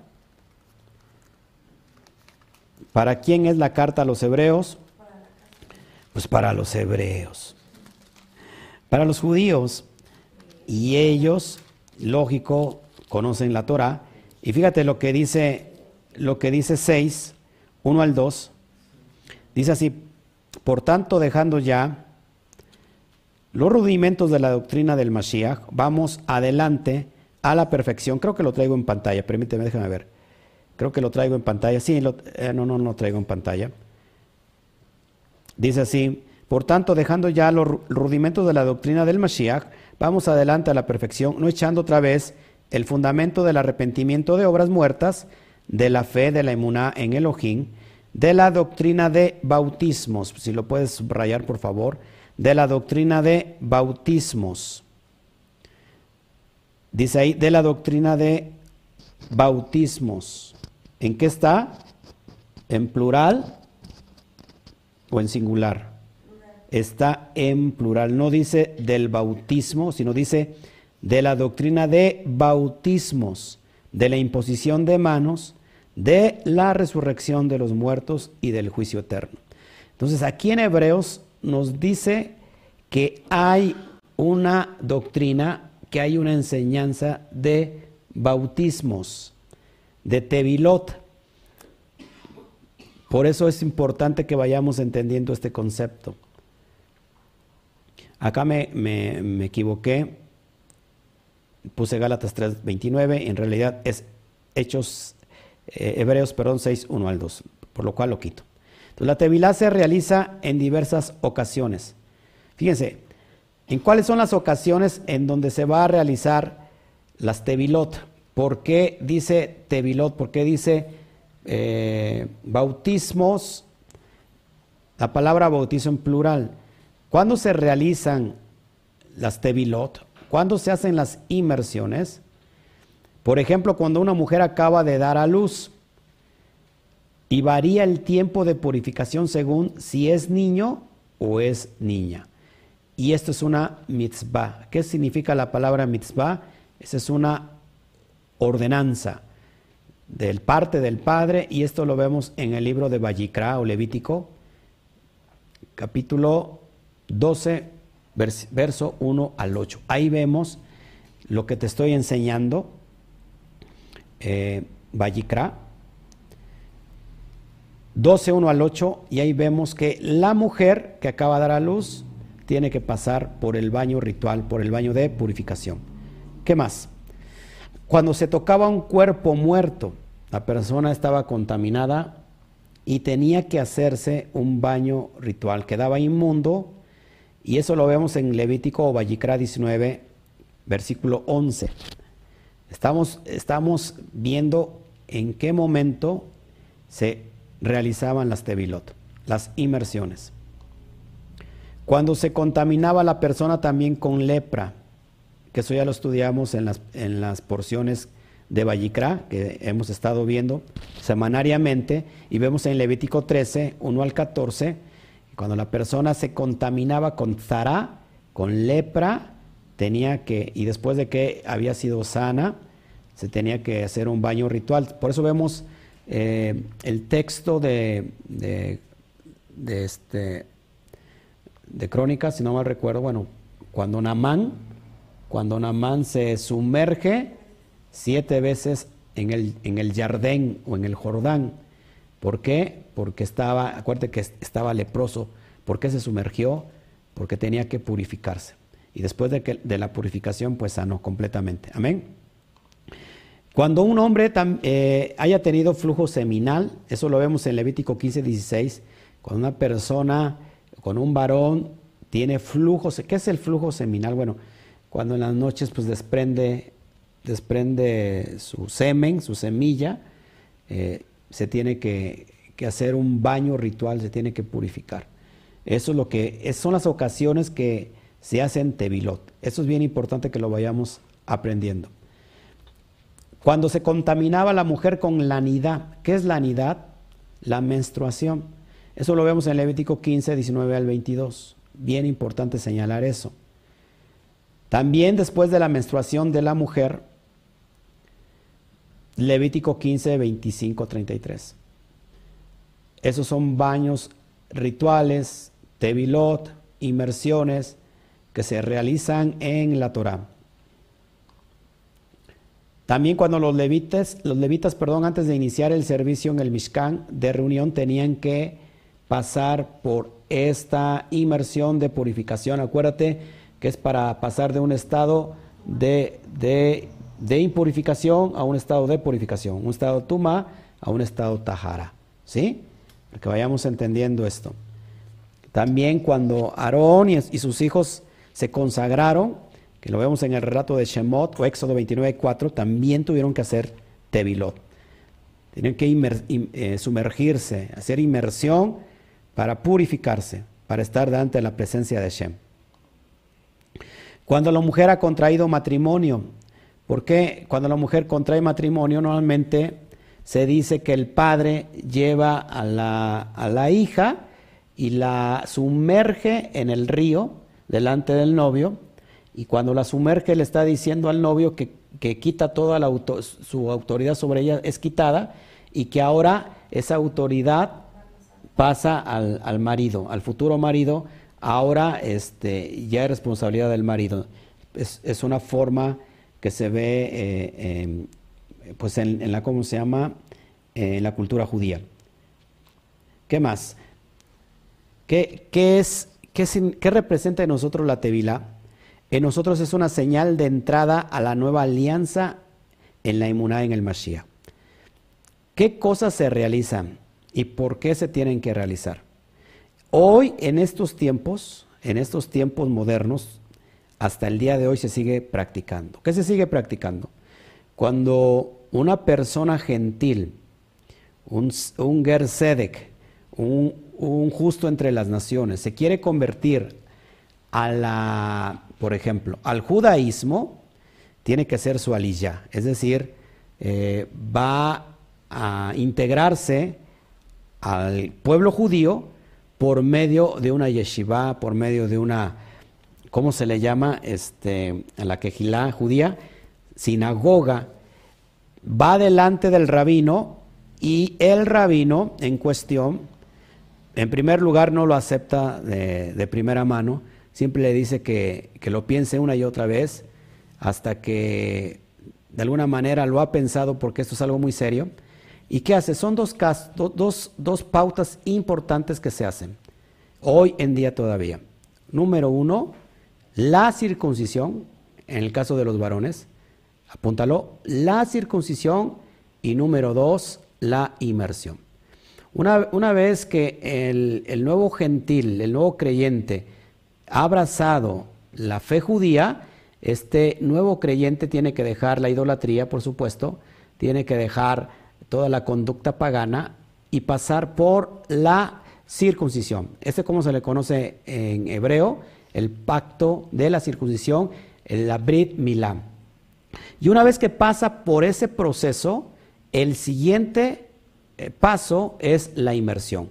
¿Para quién es la carta a los hebreos? Pues para los hebreos. Para los judíos. Y ellos, lógico, conocen la Torah. Y fíjate lo que dice, lo que dice 6, 1 al 2. Dice así, por tanto, dejando ya los rudimentos de la doctrina del Mashiach, vamos adelante a la perfección. Creo que lo traigo en pantalla, permíteme, déjame ver. Creo que lo traigo en pantalla. Sí, eh, no, no, no traigo en pantalla. Dice así, por tanto, dejando ya los rudimentos de la doctrina del Mashiach, vamos adelante a la perfección, no echando otra vez el fundamento del arrepentimiento de obras muertas, de la fe, de la emuná en Elohim, de la doctrina de bautismos. Si lo puedes subrayar, por favor de la doctrina de bautismos. Dice ahí, de la doctrina de bautismos. ¿En qué está? ¿En plural o en singular? Está en plural. No dice del bautismo, sino dice de la doctrina de bautismos, de la imposición de manos, de la resurrección de los muertos y del juicio eterno. Entonces aquí en Hebreos nos dice que hay una doctrina, que hay una enseñanza de bautismos, de Tevilot. Por eso es importante que vayamos entendiendo este concepto. Acá me, me, equivoqué, puse Gálatas 3.29, en realidad es Hechos eh, Hebreos, perdón, 6, 1 al 2, por lo cual lo quito la tevilá se realiza en diversas ocasiones. Fíjense, ¿en cuáles son las ocasiones en donde se va a realizar las tevilot? ¿Por qué dice tevilot? ¿Por qué dice eh, bautismos? La palabra bautizo en plural. ¿Cuándo se realizan las tevilot? ¿Cuándo se hacen las inmersiones? Por ejemplo, cuando una mujer acaba de dar a luz y varía el tiempo de purificación según si es niño o es niña. Y esto es una mitzvah. ¿Qué significa la palabra mitzvah? Esa es una ordenanza del parte del Padre y esto lo vemos en el libro de Vallicra o Levítico, capítulo 12, verso 1 al 8. Ahí vemos lo que te estoy enseñando, eh, 12, 1 al 8, y ahí vemos que la mujer que acaba de dar a luz tiene que pasar por el baño ritual, por el baño de purificación. ¿Qué más? Cuando se tocaba un cuerpo muerto, la persona estaba contaminada y tenía que hacerse un baño ritual. Quedaba inmundo y eso lo vemos en Levítico o Vallicra 19, versículo 11. Estamos, estamos viendo en qué momento se realizaban las tevilot, las inmersiones. Cuando se contaminaba la persona también con lepra, que eso ya lo estudiamos en las, en las porciones de Vallicra, que hemos estado viendo semanariamente, y vemos en Levítico 13, 1 al 14, cuando la persona se contaminaba con zara, con lepra, tenía que, y después de que había sido sana, se tenía que hacer un baño ritual. Por eso vemos eh, el texto de, de, este, de Crónicas, si no mal recuerdo, bueno, cuando Namán, cuando Namán se sumerge siete veces en el, en el Jardín o en el Jordán. ¿Por qué? Porque estaba, acuérdate que estaba leproso. ¿Por qué se sumergió? Porque tenía que purificarse. Y después de, la purificación, pues sanó completamente. Amén. Cuando un hombre eh, haya tenido flujo seminal, eso lo vemos en Levítico 15, 16, cuando una persona, con un varón, tiene flujo, ¿qué es el flujo seminal? Bueno, cuando en las noches pues desprende, desprende su semen, su semilla, eh, se tiene que, hacer un baño ritual, se tiene que purificar. Eso es lo que, son las ocasiones que se hacen tevilot. Eso es bien importante que lo vayamos aprendiendo. Cuando se contaminaba la mujer con la anidad, ¿qué es la anidad? La menstruación. Eso lo vemos en Levítico 15, 19 al 22. Bien importante señalar eso. También después de la menstruación de la mujer, Levítico 15, 25, 33. Esos son baños rituales, tevilot, inmersiones que se realizan en la Torah. También cuando los levitas, los levitas, perdón, antes de iniciar el servicio en el Mishkan de reunión tenían que pasar por esta inmersión de purificación. Acuérdate que es para pasar de un estado de, de, impurificación a un estado de purificación, un estado tuma a un estado tahara. ¿Sí? Para que vayamos entendiendo esto. También cuando Aarón y sus hijos se consagraron, que lo vemos en el relato de Shemot o Éxodo 29, 4, también tuvieron que hacer tevilot. Tienen que eh, sumergirse, hacer inmersión para purificarse, para estar delante de la presencia de Shem. Cuando la mujer ha contraído matrimonio, ¿por qué? Cuando la mujer contrae matrimonio, normalmente se dice que el padre lleva a la, a la hija y la sumerge en el río delante del novio y cuando la sumerge le está diciendo al novio que, quita toda la su autoridad sobre ella, es quitada, y que ahora esa autoridad pasa al, marido, al futuro marido, ahora este, ya es responsabilidad del marido. Es, una forma que se ve eh, pues en, la, ¿cómo se llama? en la cultura judía. ¿Qué más? ¿Qué, es, qué, qué representa en nosotros la tevila? en nosotros es una señal de entrada a la nueva alianza en la inmunidad en el Mashiach. ¿Qué cosas se realizan y por qué se tienen que realizar? Hoy, en estos tiempos, en estos tiempos modernos, hasta el día de hoy se sigue practicando. ¿Qué se sigue practicando? Cuando una persona gentil, un, un Gersedek, un, un justo entre las naciones, se quiere convertir a la por ejemplo, al judaísmo tiene que ser su aliyah, es decir, eh, va a integrarse al pueblo judío por medio de una yeshiva, por medio de una, ¿cómo se le llama? Este, en la quejilá judía, sinagoga, va delante del rabino y el rabino en cuestión, en primer lugar, no lo acepta de primera mano, siempre le dice que, lo piense una y otra vez hasta que de alguna manera lo ha pensado porque esto es algo muy serio. ¿Y qué hace? Son dos, dos, dos pautas importantes que se hacen hoy en día todavía. Número uno, la circuncisión, en el caso de los varones, apúntalo, la circuncisión y número dos, la inmersión. Una, vez que el, el, nuevo gentil, el nuevo creyente, ha abrazado la fe judía, este nuevo creyente tiene que dejar la idolatría, por supuesto, tiene que dejar toda la conducta pagana y pasar por la circuncisión. Este como se le conoce en hebreo, el pacto de la circuncisión, el Brit Milá. Y una vez que pasa por ese proceso, el siguiente eh, paso es la inmersión.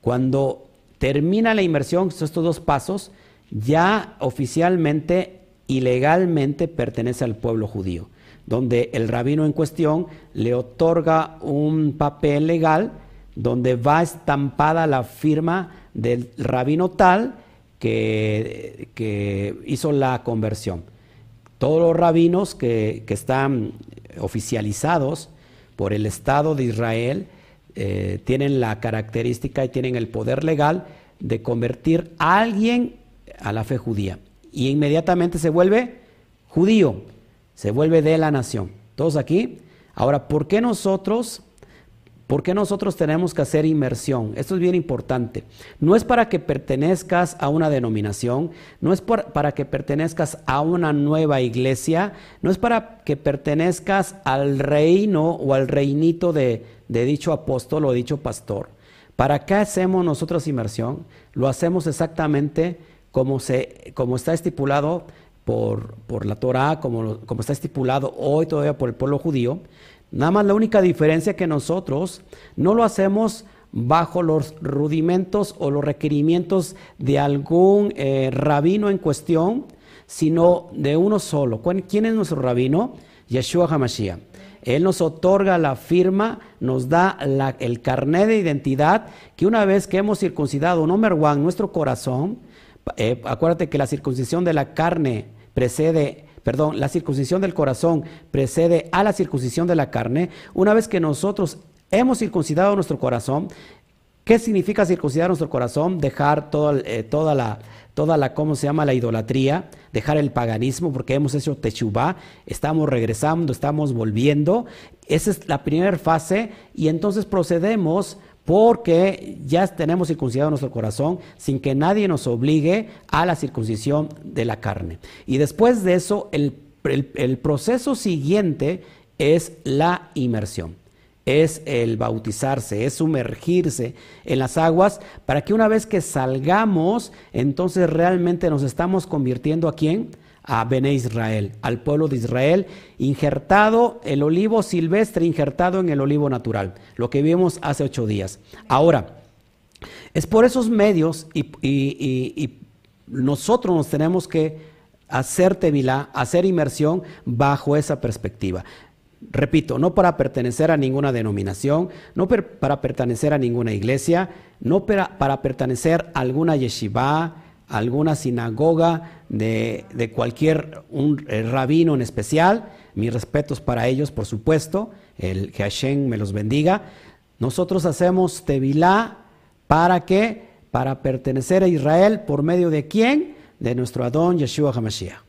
Cuando termina la inmersión, estos dos pasos, ya oficialmente y legalmente pertenece al pueblo judío, donde el rabino en cuestión le otorga un papel legal donde va estampada la firma del rabino tal que, que hizo la conversión. Todos los rabinos que, están oficializados por el Estado de Israel eh, tienen la característica y tienen el poder legal de convertir a alguien a la fe judía. Y inmediatamente se vuelve judío, se vuelve de la nación. ¿Todos aquí? Ahora, ¿por qué nosotros ¿Por qué nosotros tenemos que hacer inmersión? Esto es bien importante. No es para que pertenezcas a una denominación, no es para que pertenezcas a una nueva iglesia, no es para que pertenezcas al reino o al reinito de, dicho apóstol o dicho pastor. ¿Para qué hacemos nosotros inmersión? Lo hacemos exactamente como, se, como está estipulado por, por la Torah, como, como está estipulado hoy todavía por el pueblo judío. Nada más la única diferencia que nosotros no lo hacemos bajo los rudimentos o los requerimientos de algún eh, rabino en cuestión, sino de uno solo. ¿Quién es nuestro rabino? Yeshua HaMashiach. Él nos otorga la firma, nos da el carnet de identidad, que una vez que hemos circuncidado, number one, nuestro corazón, eh, acuérdate que la circuncisión de la carne precede perdón, la circuncisión del corazón precede a la circuncisión de la carne, una vez que nosotros hemos circuncidado nuestro corazón, ¿qué significa circuncidar nuestro corazón? Dejar eh, toda la, toda la, ¿cómo se llama? La idolatría, dejar el paganismo, porque hemos hecho techubá, estamos regresando, estamos volviendo. Esa es la primera fase y entonces procedemos porque ya tenemos circuncidado nuestro corazón sin que nadie nos obligue a la circuncisión de la carne. Y después de eso, el, proceso siguiente es la inmersión es el bautizarse, es sumergirse en las aguas para que una vez que salgamos, entonces realmente nos estamos convirtiendo a quién? A Bene Israel, al pueblo de Israel, injertado el olivo silvestre, injertado en el olivo natural, lo que vimos hace ocho días. Ahora, es por esos medios y, nosotros nos tenemos que hacer tevilá, hacer inmersión bajo esa perspectiva. Repito, no para pertenecer a ninguna denominación, no para pertenecer a ninguna iglesia, no para, para pertenecer a alguna yeshiva, alguna sinagoga de, cualquier un, eh, rabino en especial. Mis respetos para ellos, por supuesto. El que Hashem me los bendiga. Nosotros hacemos Tevilá para qué? Para pertenecer a Israel por medio de quién? De nuestro Adón Yeshua HaMashiach.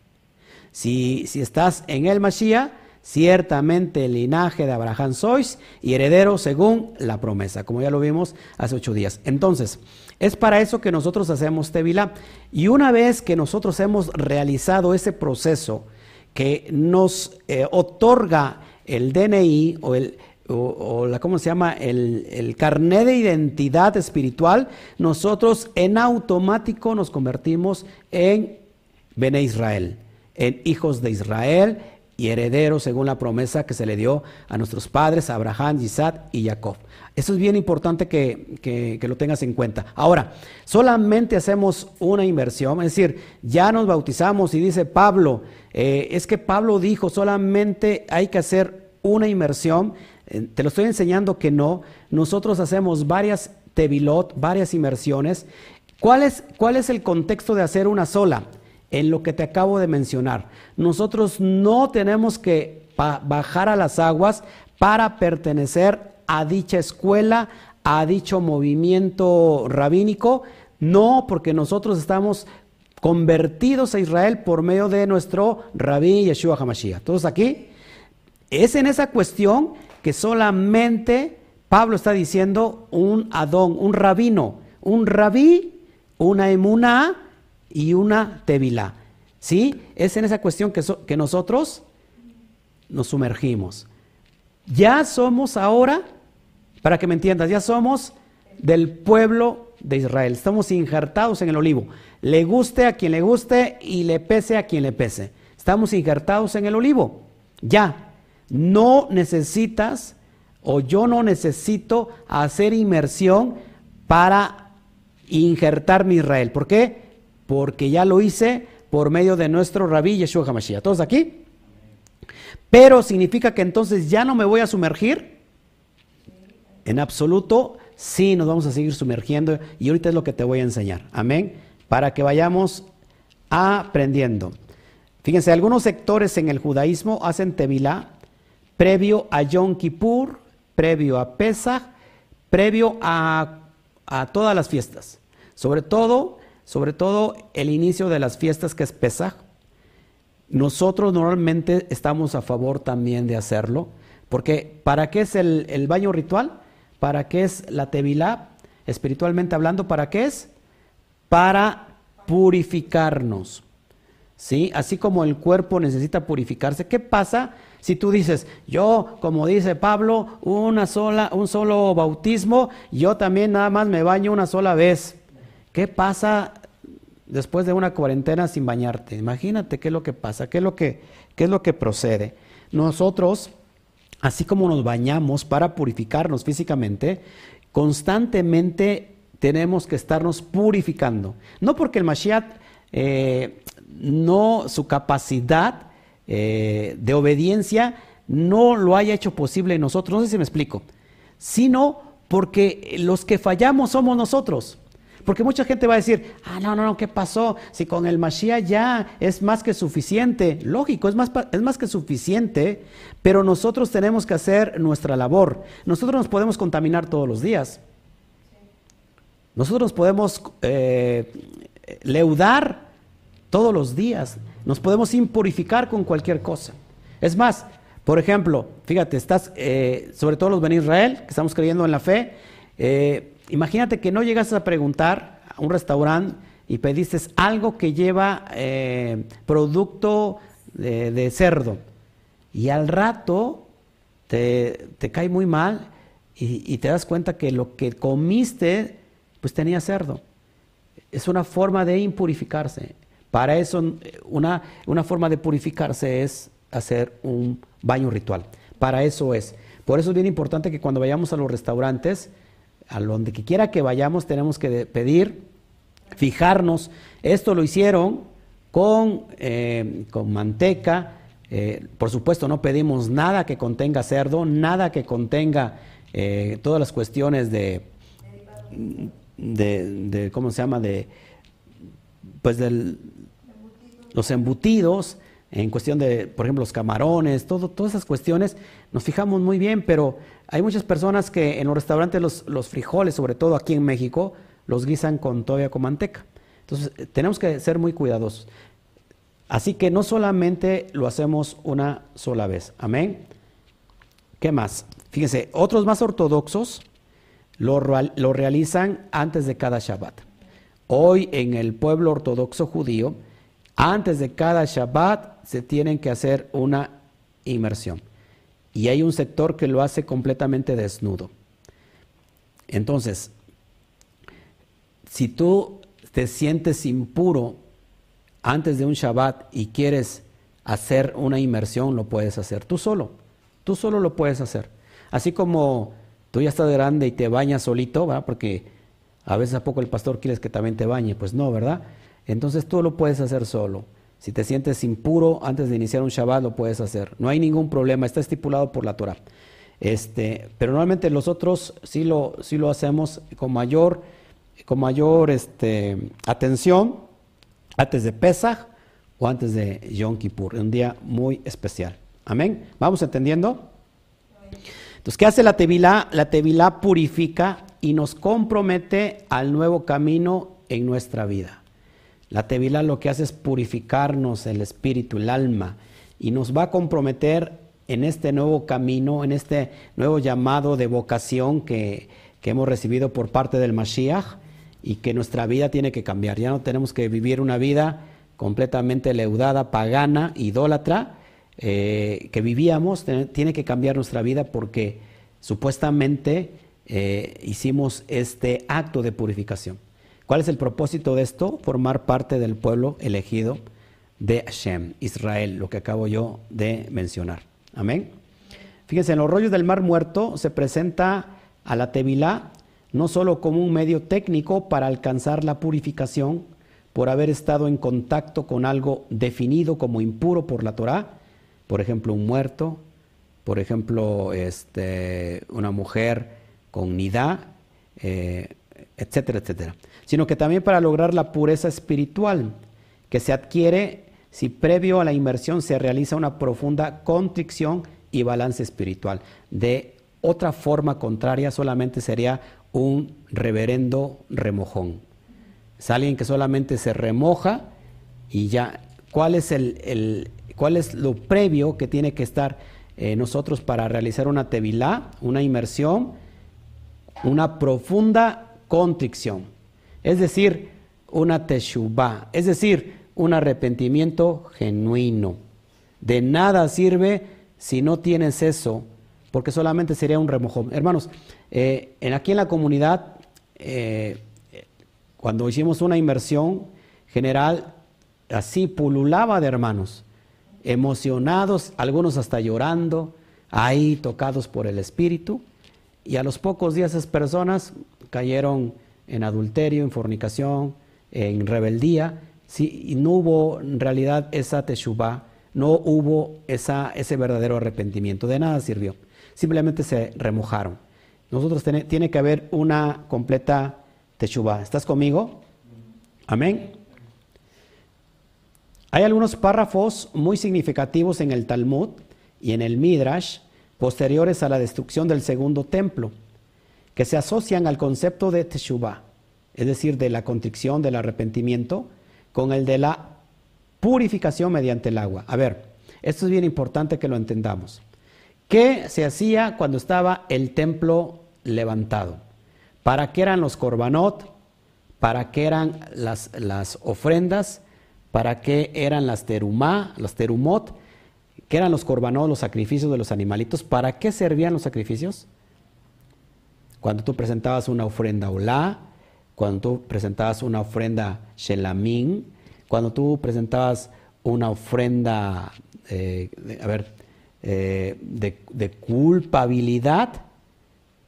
Si, si estás en el Mashiach, ciertamente el linaje de Abraham sois y heredero según la promesa, como ya lo vimos hace ocho días. Entonces, es para eso que nosotros hacemos Tevilá. Y una vez que nosotros hemos realizado ese proceso que nos eh, otorga el DNI o el, o, la, ¿cómo se llama? El, el, carnet de identidad espiritual, nosotros en automático nos convertimos en Bene Israel, en hijos de Israel, y heredero según la promesa que se le dio a nuestros padres, Abraham, Isaac y Jacob. Eso es bien importante que, lo tengas en cuenta. Ahora, solamente hacemos una inversión, es decir, ya nos bautizamos y dice Pablo, eh, es que Pablo dijo, solamente hay que hacer una inmersión. Eh, te lo estoy enseñando que no. Nosotros hacemos varias tevilot, varias inmersiones. ¿Cuál es, ¿Cuál es el contexto de hacer una sola? En lo que te acabo de mencionar. Nosotros no tenemos que bajar a las aguas para pertenecer a dicha escuela, a dicho movimiento rabínico. No, porque nosotros estamos convertidos a Israel por medio de nuestro rabí Yeshua HaMashiach. ¿Todos aquí? es en esa cuestión que solamente Pablo está diciendo un Adón, un rabino, un rabí, una emuná y una tevilá. ¿Sí? Es en esa cuestión que, nosotros nos sumergimos. Ya somos ahora, para que me entiendas, ya somos del pueblo de Israel. Estamos injertados en el olivo. Le guste a quien le guste y le pese a quien le pese. Estamos injertados en el olivo. Ya. No necesitas o yo no necesito hacer inmersión para injertar mi Israel. ¿Por qué? Porque ya lo hice por medio de nuestro rabí Yeshua HaMashiach. ¿Todos aquí? Pero significa que entonces ya no me voy a sumergir. En absoluto, sí nos vamos a seguir sumergiendo y ahorita es lo que te voy a enseñar. Amén. Para que vayamos aprendiendo. Fíjense, algunos sectores en el judaísmo hacen tevilá previo a Yom Kippur, previo a Pesach, previo a, todas las fiestas. Sobre todo, sobre todo el inicio de las fiestas que es Pesach. Nosotros normalmente estamos a favor también de hacerlo, porque ¿para qué es el, baño ritual? ¿Para qué es la tevilá? Espiritualmente hablando, ¿para qué es? Para purificarnos. ¿Sí? Así como el cuerpo necesita purificarse. ¿Qué pasa si tú dices, yo, como dice Pablo, una sola, un solo bautismo, yo también nada más me baño una sola vez. ¿Qué pasa después de una cuarentena sin bañarte? Imagínate qué es lo que pasa, qué es lo que, qué es lo que procede. Nosotros, así como nos bañamos para purificarnos físicamente, constantemente tenemos que estarnos purificando. No porque el Mashiach, eh, no su capacidad, eh, de obediencia no lo haya hecho posible en nosotros, no sé si me explico, sino porque los que fallamos somos nosotros. Porque mucha gente va a decir, ah, no, no, no, ¿qué pasó? Si con el Mashiach ya es más que suficiente. Lógico, es más, es más que suficiente, pero nosotros tenemos que hacer nuestra labor. Nosotros nos podemos contaminar todos los días. Nosotros nos podemos eh, leudar todos los días. Nos podemos impurificar con cualquier cosa. Es más, por ejemplo, fíjate, estás, eh, sobre todo los Ben Israel, que estamos creyendo en la fe, eh, imagínate que no llegas a preguntar a un restaurante y pediste algo que lleva eh, producto de, cerdo y al rato te, cae muy mal y, y, te das cuenta que lo que comiste pues tenía cerdo. Es una forma de impurificarse. Para eso, una, una forma de purificarse es hacer un baño ritual. Para eso es. Por eso es bien importante que cuando vayamos a los restaurantes, a donde quiera que vayamos, tenemos que pedir, fijarnos. Esto lo hicieron con, eh, con manteca. Eh, por supuesto, no pedimos nada que contenga cerdo, nada que contenga eh, todas las cuestiones de, de, de, ¿cómo se llama? De, pues del, los embutidos, en cuestión de, por ejemplo, los camarones, todo, todas esas cuestiones, nos fijamos muy bien, pero hay muchas personas que en los restaurantes los, frijoles, sobre todo aquí en México, los guisan con todavía con manteca. Entonces, eh, tenemos que ser muy cuidadosos. Así que no solamente lo hacemos una sola vez. Amén. ¿Qué más? Fíjense, otros más ortodoxos lo, lo realizan antes de cada Shabbat. Hoy en el pueblo ortodoxo judío, antes de cada Shabbat se tienen que hacer una inmersión. Y hay un sector que lo hace completamente desnudo. Entonces, si tú te sientes impuro antes de un Shabbat y quieres hacer una inmersión, lo puedes hacer tú solo. Tú solo lo puedes hacer. Así como tú ya estás grande y te bañas solito, ¿verdad? Porque a veces a poco el pastor quieres que también te bañe, pues no, ¿verdad? Entonces tú lo puedes hacer solo. Si te sientes impuro antes de iniciar un Shabbat, lo puedes hacer. No hay ningún problema, está estipulado por la Torah. Este, pero normalmente los otros sí lo, sí lo hacemos con mayor, con mayor este, atención antes de Pesach o antes de Yom Kippur, un día muy especial. Amén. ¿Vamos entendiendo? Entonces, ¿qué hace la Tevilá? La Tevilá purifica y nos compromete al nuevo camino en nuestra vida. La Tevilá lo que hace es purificarnos el espíritu, el alma, y nos va a comprometer en este nuevo camino, en este nuevo llamado de vocación que, que hemos recibido por parte del Mashiach y que nuestra vida tiene que cambiar. Ya no tenemos que vivir una vida completamente leudada, pagana, idólatra, eh, que vivíamos, tiene que cambiar nuestra vida porque supuestamente eh, hicimos este acto de purificación. ¿Cuál es el propósito de esto? Formar parte del pueblo elegido de Hashem, Israel, lo que acabo yo de mencionar. Amén. Fíjense, en los rollos del Mar Muerto se presenta a la Tevilá no solo como un medio técnico para alcanzar la purificación por haber estado en contacto con algo definido como impuro por la Torá, por ejemplo, un muerto, por ejemplo, este, una mujer con nidá, eh, etcétera, etcétera. Sino que también para lograr la pureza espiritual que se adquiere si previo a la inmersión se realiza una profunda contrición y balance espiritual. De otra forma contraria solamente sería un reverendo remojón. Es alguien que solamente se remoja y ya. ¿Cuál es el, ¿Cuál es lo previo que tiene que estar eh, nosotros para realizar una tevilá, una inmersión? Una profunda contrición. Es decir, una teshuvah. Es decir, un arrepentimiento genuino. De nada sirve si no tienes eso, porque solamente sería un remojón. Hermanos, eh, en, aquí en la comunidad, eh, cuando hicimos una inmersión general, así pululaba de hermanos emocionados, algunos hasta llorando, ahí tocados por el Espíritu, y a los pocos días esas personas cayeron en adulterio, en fornicación, en rebeldía, y no hubo en realidad esa teshuvah, no hubo esa, ese verdadero arrepentimiento, de nada sirvió, simplemente se remojaron. Nosotros tiene que haber una completa teshuvah. ¿Estás conmigo? Amén. Hay algunos párrafos muy significativos en el Talmud y en el Midrash posteriores a la destrucción del segundo templo, que se asocian al concepto de Teshuvah, es decir, de la contrición, del arrepentimiento, con el de la purificación mediante el agua. A ver, esto es bien importante que lo entendamos. ¿Qué se hacía cuando estaba el templo levantado? ¿Para qué eran los korbanot? ¿Para qué eran las, ofrendas? para qué eran las terumá, las terumot, qué eran los corbanot, los sacrificios de los animalitos, para qué servían los sacrificios. Cuando tú presentabas una ofrenda olá, cuando tú presentabas una ofrenda shelamín, cuando tú presentabas una ofrenda, eh, a ver, eh, de, de, culpabilidad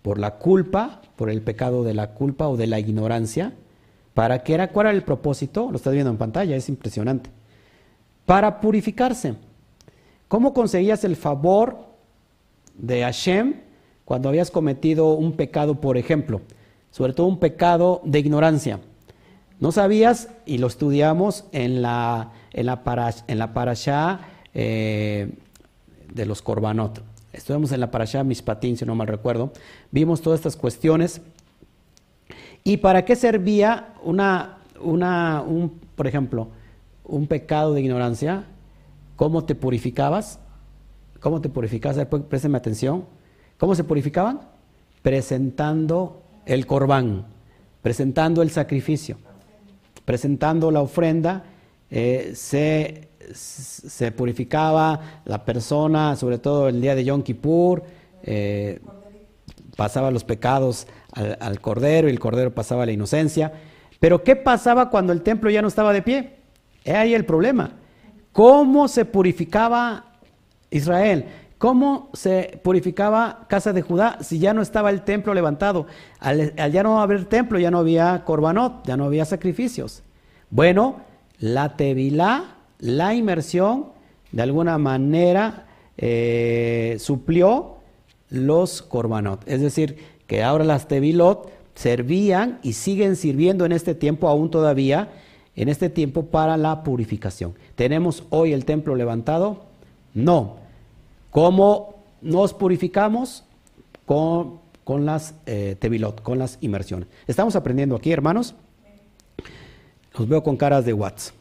por la culpa, por el pecado de la culpa o de la ignorancia, ¿Para qué era? ¿Cuál era el propósito? Lo estás viendo en pantalla, es impresionante. Para purificarse. ¿Cómo conseguías el favor de Hashem cuando habías cometido un pecado, por ejemplo? Sobre todo un pecado de ignorancia. No sabías, y lo estudiamos en la, en la, en la parashá eh, de los Korbanot. Estudiamos en la parashá Mishpatín, si no mal recuerdo. Vimos todas estas cuestiones ¿Y para qué servía una, una, un, por ejemplo, un pecado de ignorancia? ¿Cómo te purificabas? ¿Cómo te purificabas? Présteme atención. ¿Cómo se purificaban? Presentando el corbán, presentando el sacrificio, presentando la ofrenda, eh, se, se, purificaba la persona, sobre todo el día de Yom Kippur, eh, pasaba los pecados al, cordero y el cordero pasaba la inocencia. Pero ¿qué pasaba cuando el templo ya no estaba de pie? Es ahí el problema. ¿Cómo se purificaba Israel? ¿Cómo se purificaba casa de Judá si ya no estaba el templo levantado? Al, ya no haber templo, ya no había corbanot, ya no había sacrificios. Bueno, la tevilá, la inmersión, de alguna manera eh, suplió los corbanot. Es decir, que ahora las Tevilot servían y siguen sirviendo en este tiempo aún todavía, en este tiempo para la purificación. ¿Tenemos hoy el templo levantado? No. ¿Cómo nos purificamos? Con, con las eh, Tevilot, con las inmersiones. ¿Estamos aprendiendo aquí, hermanos? Los veo con caras de Watts.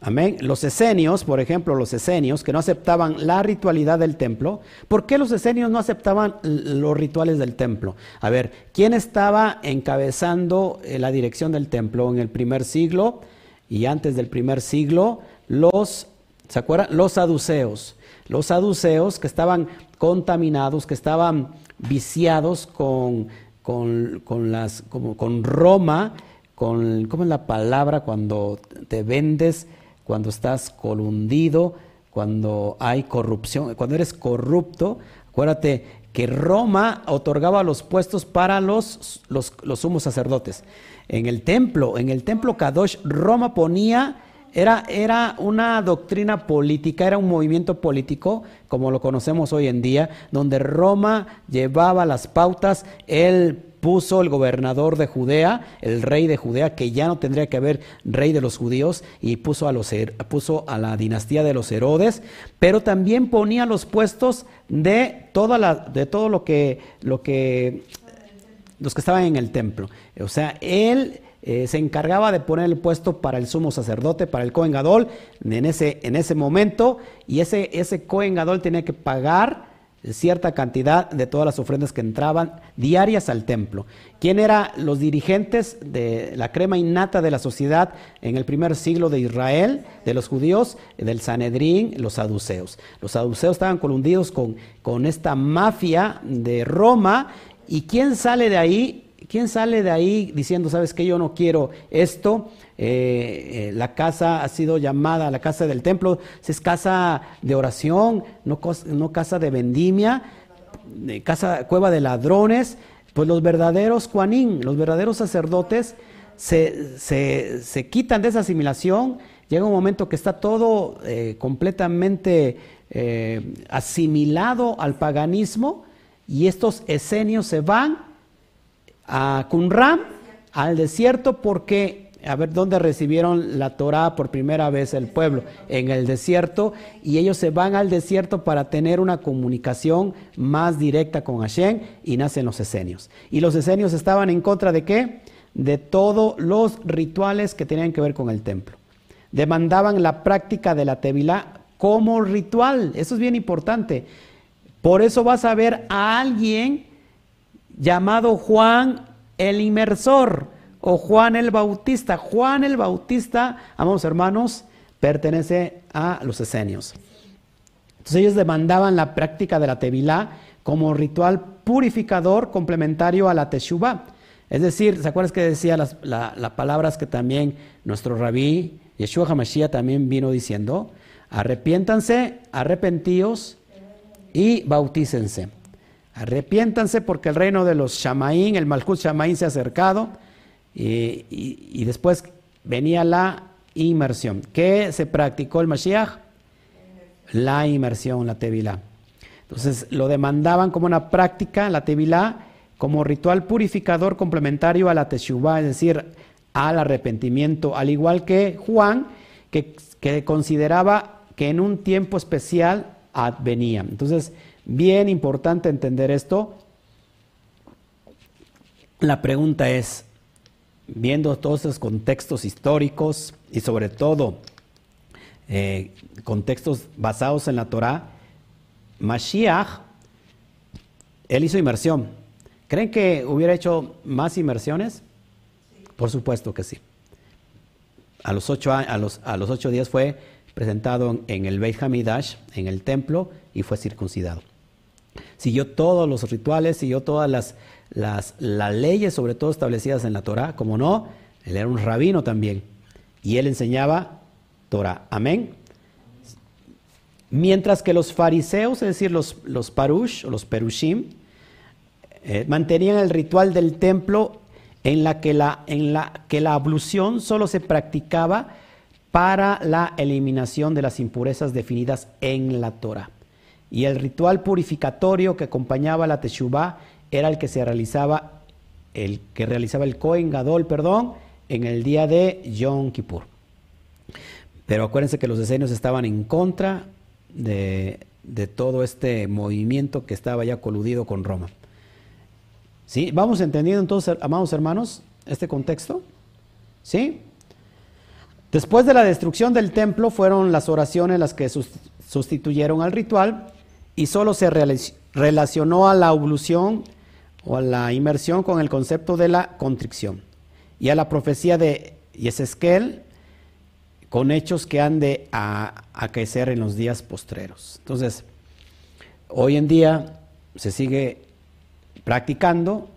Amén. Los esenios, por ejemplo, los esenios que no aceptaban la ritualidad del templo. ¿Por qué los esenios no aceptaban los rituales del templo? A ver, ¿quién estaba encabezando eh, la dirección del templo en el primer siglo y antes del primer siglo? Los, ¿se acuerdan? Los saduceos. Los saduceos que estaban contaminados, que estaban viciados con, con, las, como, con Roma, con, ¿cómo es la palabra cuando te vendes? cuando estás colundido, cuando hay corrupción, cuando eres corrupto, acuérdate que Roma otorgaba los puestos para los, los, los sumos sacerdotes. En el templo, en el templo Kadosh, Roma ponía, era, era una doctrina política, era un movimiento político, como lo conocemos hoy en día, donde Roma llevaba las pautas, él puso el gobernador de Judea, el rey de Judea, que ya no tendría que haber rey de los judíos, y puso a, los, puso a la dinastía de los Herodes, pero también ponía los puestos de, toda la, de todo lo que, lo que, los que estaban en el templo. O sea, él eh, se encargaba de poner el puesto para el sumo sacerdote, para el Cohen Gadol, en ese, en ese momento, y ese, ese Cohen Gadol tenía que pagar cierta cantidad de todas las ofrendas que entraban diarias al templo. ¿Quién eran los dirigentes de la crema innata de la sociedad en el primer siglo de Israel, de los judíos, del Sanedrín, los saduceos? Los saduceos estaban colundidos con, con esta mafia de Roma y ¿quién sale de ahí? ¿Quién sale de ahí diciendo, sabes que yo no quiero esto? Eh, eh, la casa ha sido llamada la casa del templo, es casa de oración, no, casa de vendimia, casa, cueva de ladrones. Pues los verdaderos Juanín, los verdaderos sacerdotes, se, se, quitan de esa asimilación. Llega un momento que está todo eh, completamente asimilado al paganismo y estos esenios se van a Qumran, al desierto, porque a ver dónde recibieron la Torá por primera vez el pueblo, en el desierto, y ellos se van al desierto para tener una comunicación más directa con Hashem y nacen los esenios. Y los esenios estaban en contra de qué? De todos los rituales que tenían que ver con el templo. Demandaban la práctica de la Tevilá como ritual, eso es bien importante. Por eso vas a ver a alguien llamado Juan el Inmersor o Juan el Bautista. Juan el Bautista, amados hermanos, pertenece a los esenios. Entonces ellos demandaban la práctica de la Tevilá como ritual purificador complementario a la Teshuvah. Es decir, ¿se acuerdan que decía las, palabras que también nuestro rabí Yeshua HaMashiach también vino diciendo? Arrepiéntanse, arrepentíos y bautícense. Arrepiéntanse porque el reino de los Shamaín, el Malchut Shamaín se ha acercado y, después venía la inmersión. ¿Qué se practicó el Mashiach? La inmersión, la Tevilá. Entonces lo demandaban como una práctica, la Tevilá, como ritual purificador complementario a la Teshuvah, es decir, al arrepentimiento, al igual que Juan, que, que consideraba que en un tiempo especial venía. Entonces, bien importante entender esto. La pregunta es, viendo todos esos contextos históricos y sobre todo eh, contextos basados en la Torah, Mashiach, él hizo inmersión. ¿Creen que hubiera hecho más inmersiones? Por supuesto que sí. A los ocho, a los, a los ocho días fue presentado en el Beit Hamidash, en el templo, y fue circuncidado. Siguió todos los rituales, siguió todas las, las, leyes, sobre todo establecidas en la Torah, como no, él era un rabino también, y él enseñaba Torah. Amén. Mientras que los fariseos, es decir, los, los parush o los perushim, eh, mantenían el ritual del templo en la, que la, en la que la ablución solo se practicaba para la eliminación de las impurezas definidas en la Torah. Y el ritual purificatorio que acompañaba la Teshuvah era el que se realizaba, el que realizaba el Kohen Gadol, perdón, en el día de Yom Kippur. Pero acuérdense que los esenios estaban en contra de, todo este movimiento que estaba ya coludido con Roma. ¿Sí? ¿Vamos entendiendo entonces, amados hermanos, este contexto? ¿Sí? Después de la destrucción del templo fueron las oraciones las que sustituyeron al ritual y solo se relacionó a la evolución o a la inmersión con el concepto de la contrición y a la profecía de Yesesquel con hechos que han de aquecer en los días postreros. Entonces, hoy en día se sigue practicando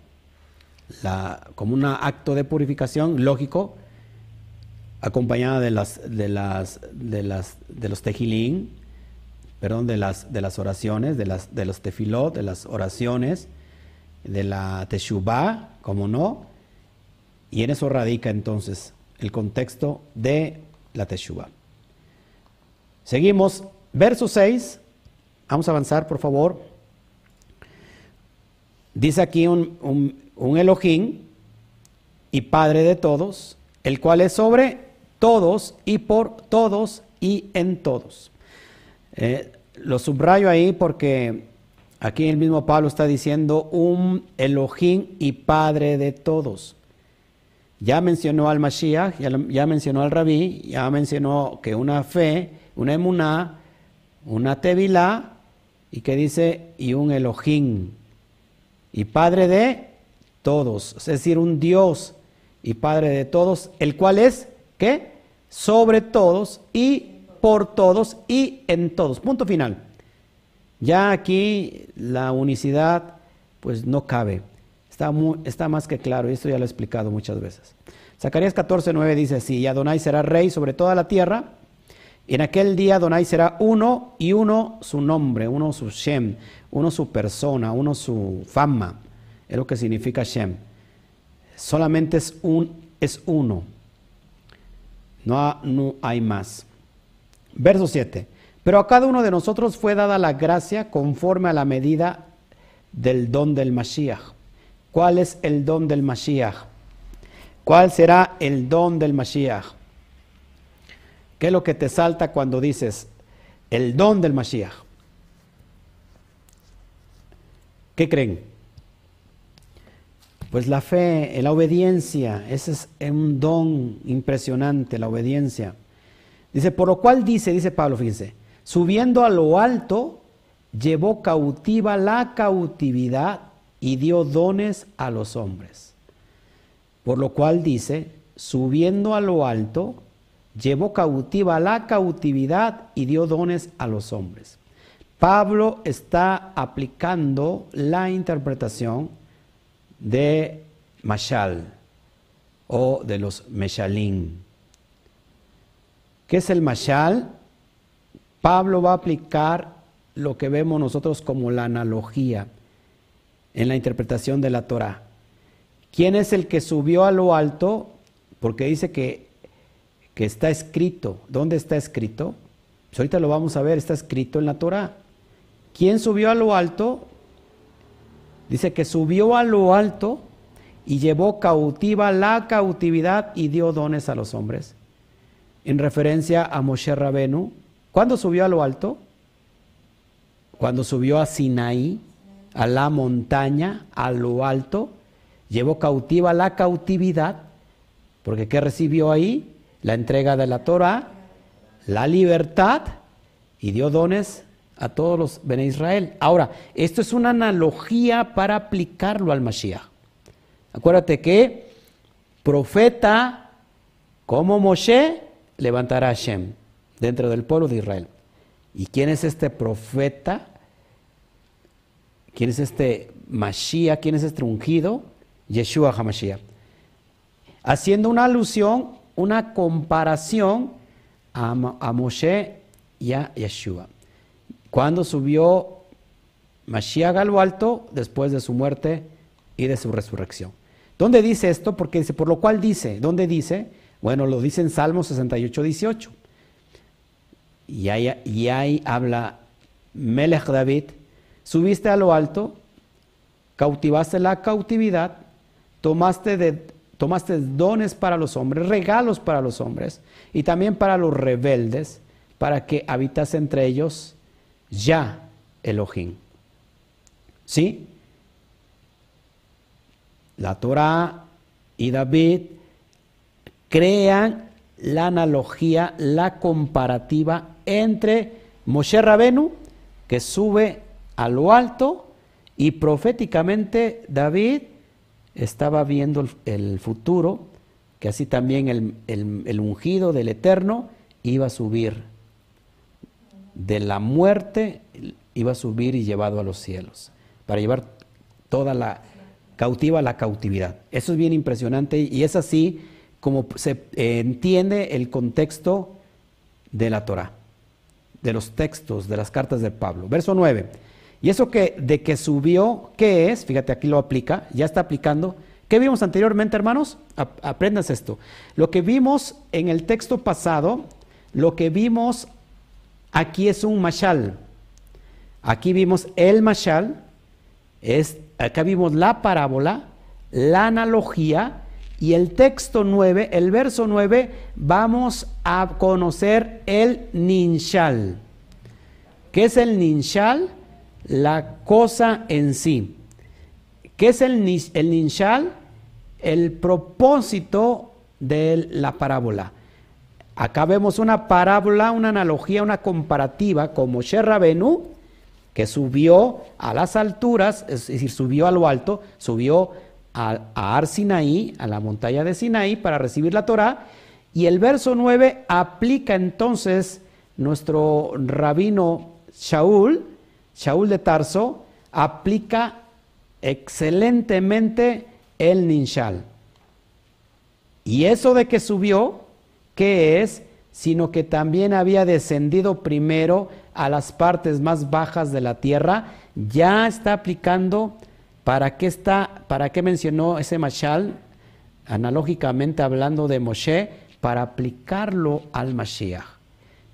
como un acto de purificación lógico, acompañada de las de las de las de los tejilín, perdón, de las de las oraciones, de las de los tefilot, de las oraciones, de la teshuvah, como no, y en eso radica entonces el contexto de la teshuvah. Seguimos, verso 6, vamos a avanzar por favor. Dice aquí un, un, Elohim y Padre de todos, el cual es sobre todos y por todos y en todos. Eh, lo subrayo ahí porque aquí el mismo Pablo está diciendo un Elohim y Padre de todos. Ya mencionó al Mashiach, ya, mencionó al Rabí, ya mencionó que una fe, una emuná, una tevilá, y que dice, y un Elohim, y Padre de todos, es decir, un Dios y Padre de todos, el cual es, ¿qué? Sobre todos y por todos y en todos. Punto final. Ya aquí la unicidad pues no cabe. Está, está más que claro y esto ya lo he explicado muchas veces. Zacarías 14, 9 dice así, y Adonai será rey sobre toda la tierra, y en aquel día Adonai será uno y uno su nombre, uno su Shem, uno su persona, uno su fama, es lo que significa Shem. Solamente es, un, es uno, no, no hay más. Verso 7. Pero a cada uno de nosotros fue dada la gracia conforme a la medida del don del Mashiach. ¿Cuál es el don del Mashiach? ¿Cuál será el don del Mashiach? ¿Qué es lo que te salta cuando dices el don del Mashiach? ¿Qué creen? Pues la fe, la obediencia, ese es un don impresionante, la obediencia. Dice, por lo cual dice, dice Pablo, fíjense, subiendo a lo alto, llevó cautiva la cautividad y dio dones a los hombres. Por lo cual dice, subiendo a lo alto, llevó cautiva la cautividad y dio dones a los hombres. Pablo está aplicando la interpretación de Mashal o de los Meshalim. ¿Qué es el Mashal? Pablo va a aplicar lo que vemos nosotros como la analogía en la interpretación de la Torah. ¿Quién es el que subió a lo alto? Porque dice que, que está escrito. ¿Dónde está escrito? Pues ahorita lo vamos a ver, está escrito en la Torah. ¿Quién subió a lo alto? Dice que subió a lo alto y llevó cautiva la cautividad y dio dones a los hombres. En referencia a Moshe Rabenu. ¿Cuándo subió a lo alto? Cuando subió a Sinaí, a la montaña, a lo alto, llevó cautiva la cautividad, porque ¿qué recibió ahí? La entrega de la Torah, la libertad y dio dones a todos los Bene Israel. Ahora, esto es una analogía para aplicarlo al Mashiach. Acuérdate que profeta como Moshe levantará a Hashem dentro del pueblo de Israel. ¿Y quién es este profeta? ¿Quién es este Mashiach? ¿Quién es este ungido? Yeshua HaMashiach. Haciendo una alusión, una comparación a, Moshe y a Yeshua. Cuando subió Mashiach a lo alto después de su muerte y de su resurrección. ¿Dónde dice esto? Porque dice, por lo cual dice, ¿dónde dice? Bueno, lo dice en Salmo 68, 18. Y ahí, y ahí habla Melech David, subiste a lo alto, cautivaste la cautividad, tomaste, dones para los hombres, regalos para los hombres y también para los rebeldes, para que habitase entre ellos ya Elohim. ¿Sí? La Torah y David crean la analogía, la comparativa entre Moshe Rabenu, que sube a lo alto, y proféticamente David estaba viendo el, futuro, que así también el, el ungido del Eterno iba a subir de la muerte, iba a subir y llevado a los cielos, para llevar toda la cautiva a la cautividad. Eso es bien impresionante y es así como se entiende el contexto de la Torah, de los textos, de las cartas de Pablo. Verso 9. Y eso que de que subió, ¿qué es? Fíjate, aquí lo aplica, ya está aplicando. ¿Qué vimos anteriormente, hermanos? Aprendas esto. Lo que vimos en el texto pasado, lo que vimos aquí es un mashal. Aquí vimos el mashal, es, acá vimos la parábola, la analogía, y el texto 9, el verso 9, vamos a conocer el ninshal. ¿Qué es el ninshal? La cosa en sí. ¿Qué es el, el ninshal? El propósito de la parábola. Acá vemos una parábola, una analogía, una comparativa como Sherrabenu, que subió a las alturas, es decir, subió a lo alto, subió a, Ar Sinaí, a la montaña de Sinaí, para recibir la Torah. Y el verso 9 aplica entonces nuestro rabino Shaul, Shaul de Tarso, aplica excelentemente el ninshal. Y eso de que subió, ¿qué es? Sino que también había descendido primero a las partes más bajas de la tierra, ya está aplicando ¿Para qué, está, ¿Para qué mencionó ese mashal? Analógicamente hablando de Moshe, para aplicarlo al Mashiach.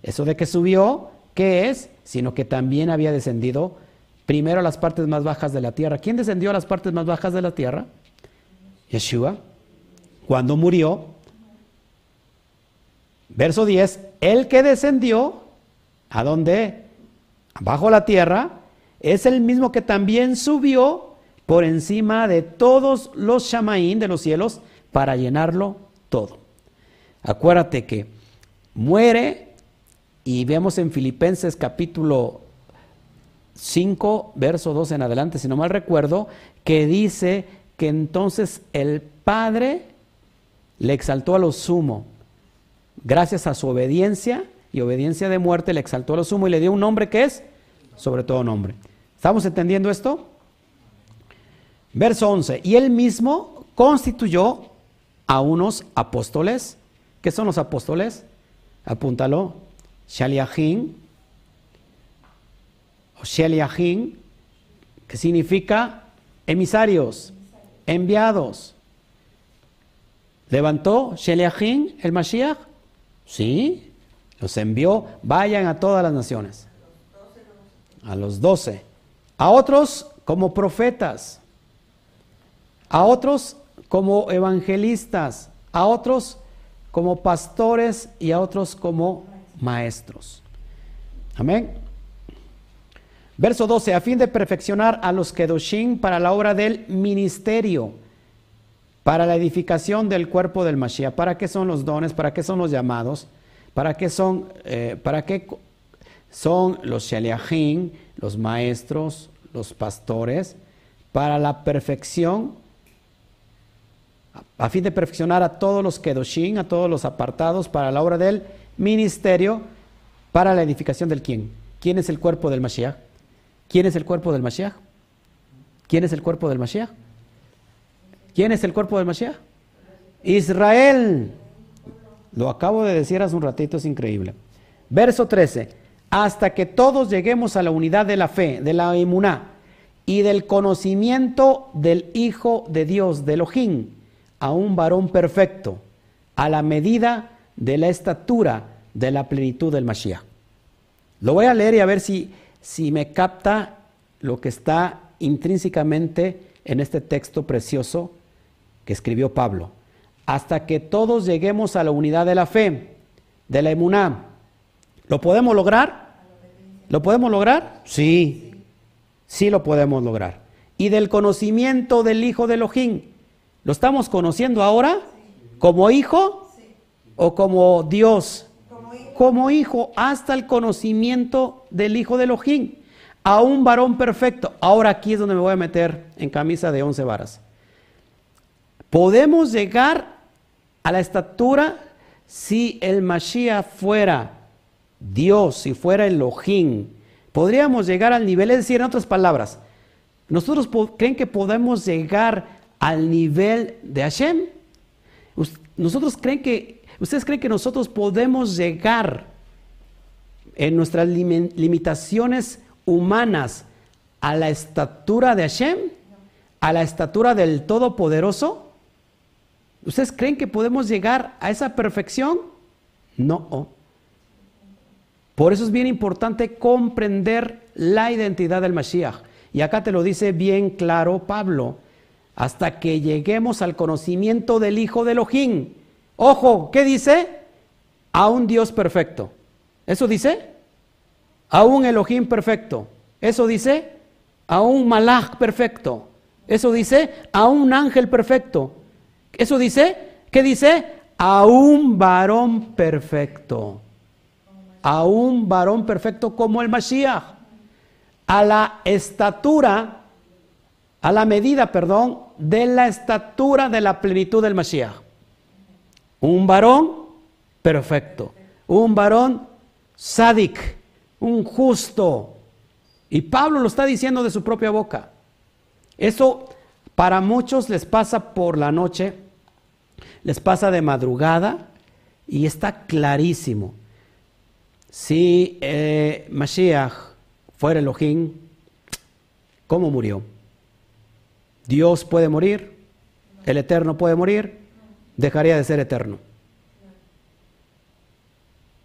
Eso de que subió, ¿qué es? Sino que también había descendido primero a las partes más bajas de la tierra. ¿Quién descendió a las partes más bajas de la tierra? Yeshua. Cuando murió. Verso 10, el que descendió, ¿a dónde? Bajo la tierra, es el mismo que también subió por encima de todos los shamaín de los cielos para llenarlo todo. Acuérdate que muere y vemos en Filipenses capítulo 5, verso 2 en adelante, si no mal recuerdo, que dice que entonces el Padre le exaltó a lo sumo, gracias a su obediencia y obediencia de muerte, le exaltó a lo sumo y le dio un nombre que es sobre todo nombre. ¿Estamos entendiendo esto? Verso 11. Y él mismo constituyó a unos apóstoles. ¿Qué son los apóstoles? Apúntalo. Shaliachim. O Shaliachim, que significa emisarios, enviados. ¿Levantó Shaliachim el Mashiach? Sí. Los envió. Vayan a todas las naciones. A los doce. A otros como profetas a otros como evangelistas, a otros como pastores y a otros como maestros. Amén. Verso 12, a fin de perfeccionar a los Kedoshim para la obra del ministerio, para la edificación del cuerpo del Mashiach. ¿Para qué son los dones? ¿Para qué son los llamados? ¿Para qué son, eh, para qué son los Shaliachim, los maestros, los pastores? Para la perfección a fin de perfeccionar a todos los Kedoshim, a todos los apartados para la obra del ministerio, para la edificación del quién. ¿Quién es el cuerpo del Mashiach? ¿Quién es el cuerpo del Mashiach? ¿Quién es el cuerpo del Mashiach? ¿Quién es el cuerpo del Mashiach? Israel. Lo acabo de decir hace un ratito, es increíble. Verso 13. Hasta que todos lleguemos a la unidad de la fe, de la emuná y del conocimiento del Hijo de Dios, de Elohim a un varón perfecto, a la medida de la estatura de la plenitud del Mashiach. Lo voy a leer y a ver si, si me capta lo que está intrínsecamente en este texto precioso que escribió Pablo. Hasta que todos lleguemos a la unidad de la fe, de la emuná. ¿Lo podemos lograr? ¿Lo podemos lograr? Sí, sí lo podemos lograr. Y del conocimiento del Hijo de Elohim, ¿Lo estamos conociendo ahora como hijo? o como Dios, como hijo, hasta el conocimiento del Hijo de Elohim, a un varón perfecto. Ahora aquí es donde me voy a meter en camisa de once varas. Podemos llegar a la estatura si el Mashiach fuera Dios, si fuera Elohim. Podríamos llegar al nivel, es decir, en otras palabras, ¿nosotros creen que podemos llegar al nivel de Hashem? ¿Nosotros creen que, ¿Ustedes creen que nosotros podemos llegar en nuestras limitaciones humanas a la estatura de Hashem? ¿A la estatura del Todopoderoso? ¿Ustedes creen que podemos llegar a esa perfección? No. Por eso es bien importante comprender la identidad del Mashiach. Y acá te lo dice bien claro Pablo. Hasta que lleguemos al conocimiento del Hijo de Elohim. Ojo, ¿qué dice? A un Dios perfecto. ¿Eso dice? A un Elohim perfecto. ¿Eso dice? A un Malach perfecto. ¿Eso dice? A un ángel perfecto. ¿Eso dice? ¿Qué dice? A un varón perfecto. A un varón perfecto como el Mashiach. A la estatura, a la medida, perdón, de la estatura de la plenitud del Mashiach. Un varón perfecto. Un varón sádic. Un justo. Y Pablo lo está diciendo de su propia boca. Eso para muchos les pasa por la noche les pasa de madrugada y está clarísimo. Si eh, Mashiach fuera Elohim, ¿cómo murió? Dios puede morir, el Eterno puede morir, dejaría de ser eterno.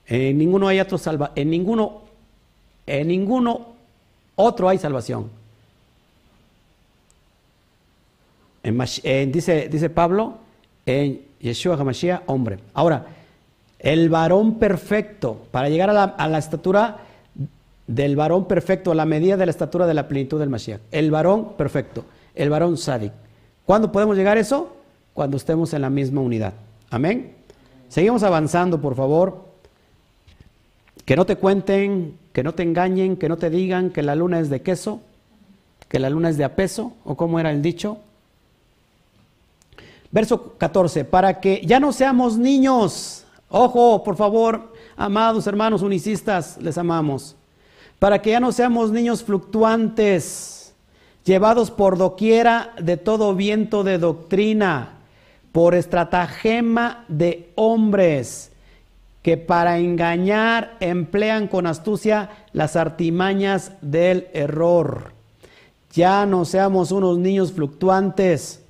En ninguno hay otro salva, en ninguno, en ninguno otro hay salvación. dice, dice Pablo en Yeshua HaMashiach, hombre. Ahora, el varón perfecto, para llegar a la, estatura del varón perfecto, a la medida de la estatura de la plenitud del Mashiach. El varón perfecto, el varón sádic. ¿Cuándo podemos llegar a eso? Cuando estemos en la misma unidad. Amén. Seguimos avanzando, por favor. Que no te cuenten, que no te engañen, que no te digan que la luna es de queso, que la luna es de apeso, o como era el dicho. Verso 14, para que ya no seamos niños. Ojo, por favor, amados hermanos unicistas, les amamos. Para que ya no seamos niños fluctuantes, llevados por doquiera de todo viento de doctrina, por estratagema de hombres que para engañar emplean con astucia las artimañas del error. Ya no seamos unos niños fluctuantes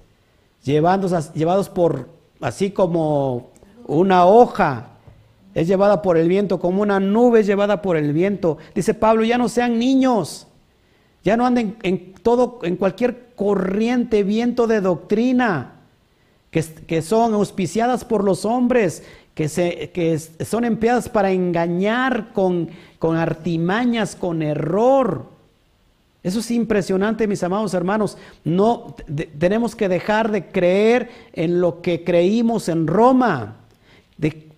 llevados por, así como una hoja, es llevada por el viento, como una nube es llevada por el viento. Dice Pablo, ya no sean niños, ya no anden en todo, en cualquier corriente, viento de doctrina, que, que son auspiciadas por los hombres, que, se, que son empleadas para engañar con, con artimañas, con error. Eso es impresionante, mis amados hermanos. No tenemos que dejar de creer en lo que creímos en Roma.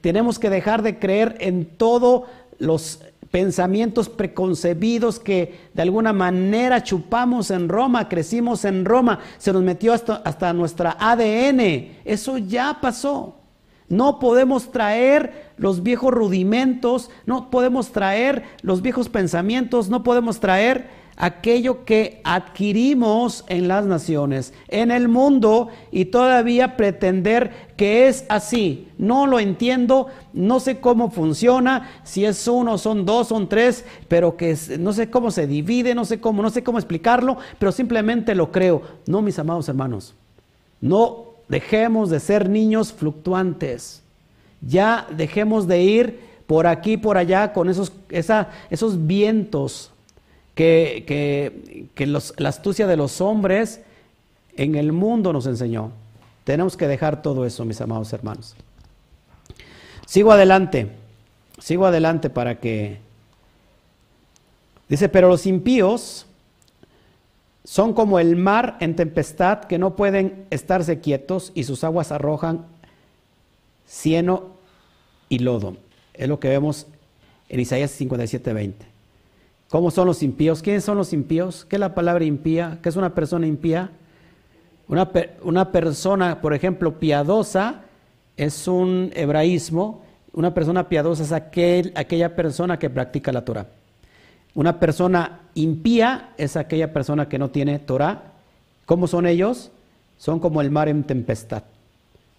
tenemos que dejar de creer en todos los pensamientos preconcebidos que de alguna manera chupamos en Roma, crecimos en Roma, se nos metió hasta, hasta nuestra ADN. Eso ya pasó. No podemos traer los viejos rudimentos, no podemos traer los viejos pensamientos, no podemos traer aquello que adquirimos en las naciones, en el mundo, y todavía pretender que es así. No lo entiendo, no sé cómo funciona, si es uno, son dos, son tres, pero que no sé cómo se divide, no sé cómo, no sé cómo explicarlo, pero simplemente lo creo. No, mis amados hermanos, no dejemos de ser niños fluctuantes. Ya dejemos de ir por aquí, por allá, con esos, esos vientos que, la astucia de los hombres en el mundo nos enseñó. Tenemos que dejar todo eso, mis amados hermanos. Sigo adelante, sigo adelante para que... Dice, pero los impíos son como el mar en tempestad que no pueden estarse quietos y sus aguas arrojan cieno y lodo. Es lo que vemos en Isaías 57, 20. ¿Cómo son los impíos? ¿Quiénes son los impíos? ¿Qué es la palabra impía? ¿Qué es una persona impía? Una, una persona, por ejemplo, piadosa es un hebraísmo. Una persona piadosa es aquel, aquella persona que practica la Torah. Una persona impía es aquella persona que no tiene Torah. ¿Cómo son ellos? Son como el mar en tempestad.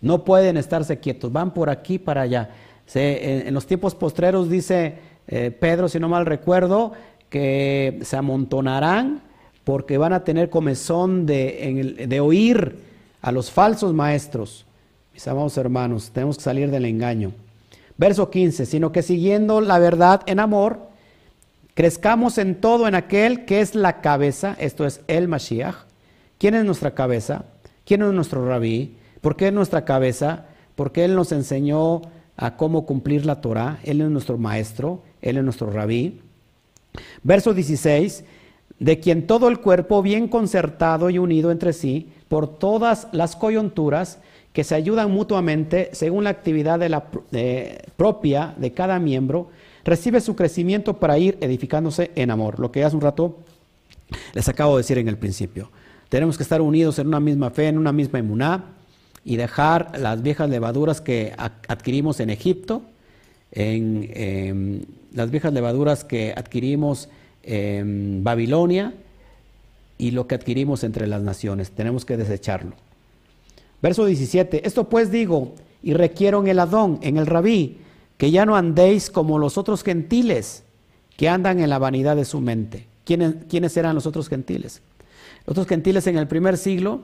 No pueden estarse quietos, van por aquí para allá. en, los tiempos postreros dice eh, Pedro, si no mal recuerdo, que se amontonarán porque van a tener comezón de, de oír a los falsos maestros. Mis amados hermanos, tenemos que salir del engaño. Verso 15, sino que siguiendo la verdad en amor, crezcamos en todo en aquel que es la cabeza, esto es el Mashiach. ¿Quién es nuestra cabeza? ¿Quién es nuestro rabí? ¿Por qué es nuestra cabeza? Porque Él nos enseñó a cómo cumplir la Torah. Él es nuestro maestro, Él es nuestro rabí. Verso 16, de quien todo el cuerpo bien concertado y unido entre sí por todas las coyunturas que se ayudan mutuamente según la actividad de la, propia de cada miembro, recibe su crecimiento para ir edificándose en amor. Lo que hace un rato les acabo de decir en el principio. Tenemos que estar unidos en una misma fe, en una misma emuná y dejar las viejas levaduras que adquirimos en Egipto, en em, las viejas levaduras que adquirimos en Babilonia y lo que adquirimos entre las naciones. Tenemos que desecharlo. Verso 17. Esto pues digo y requiero en el Adón, en el Rabí, que ya no andéis como los otros gentiles que andan en la vanidad de su mente. ¿Quiénes, quiénes eran los otros gentiles? Los otros gentiles en el primer siglo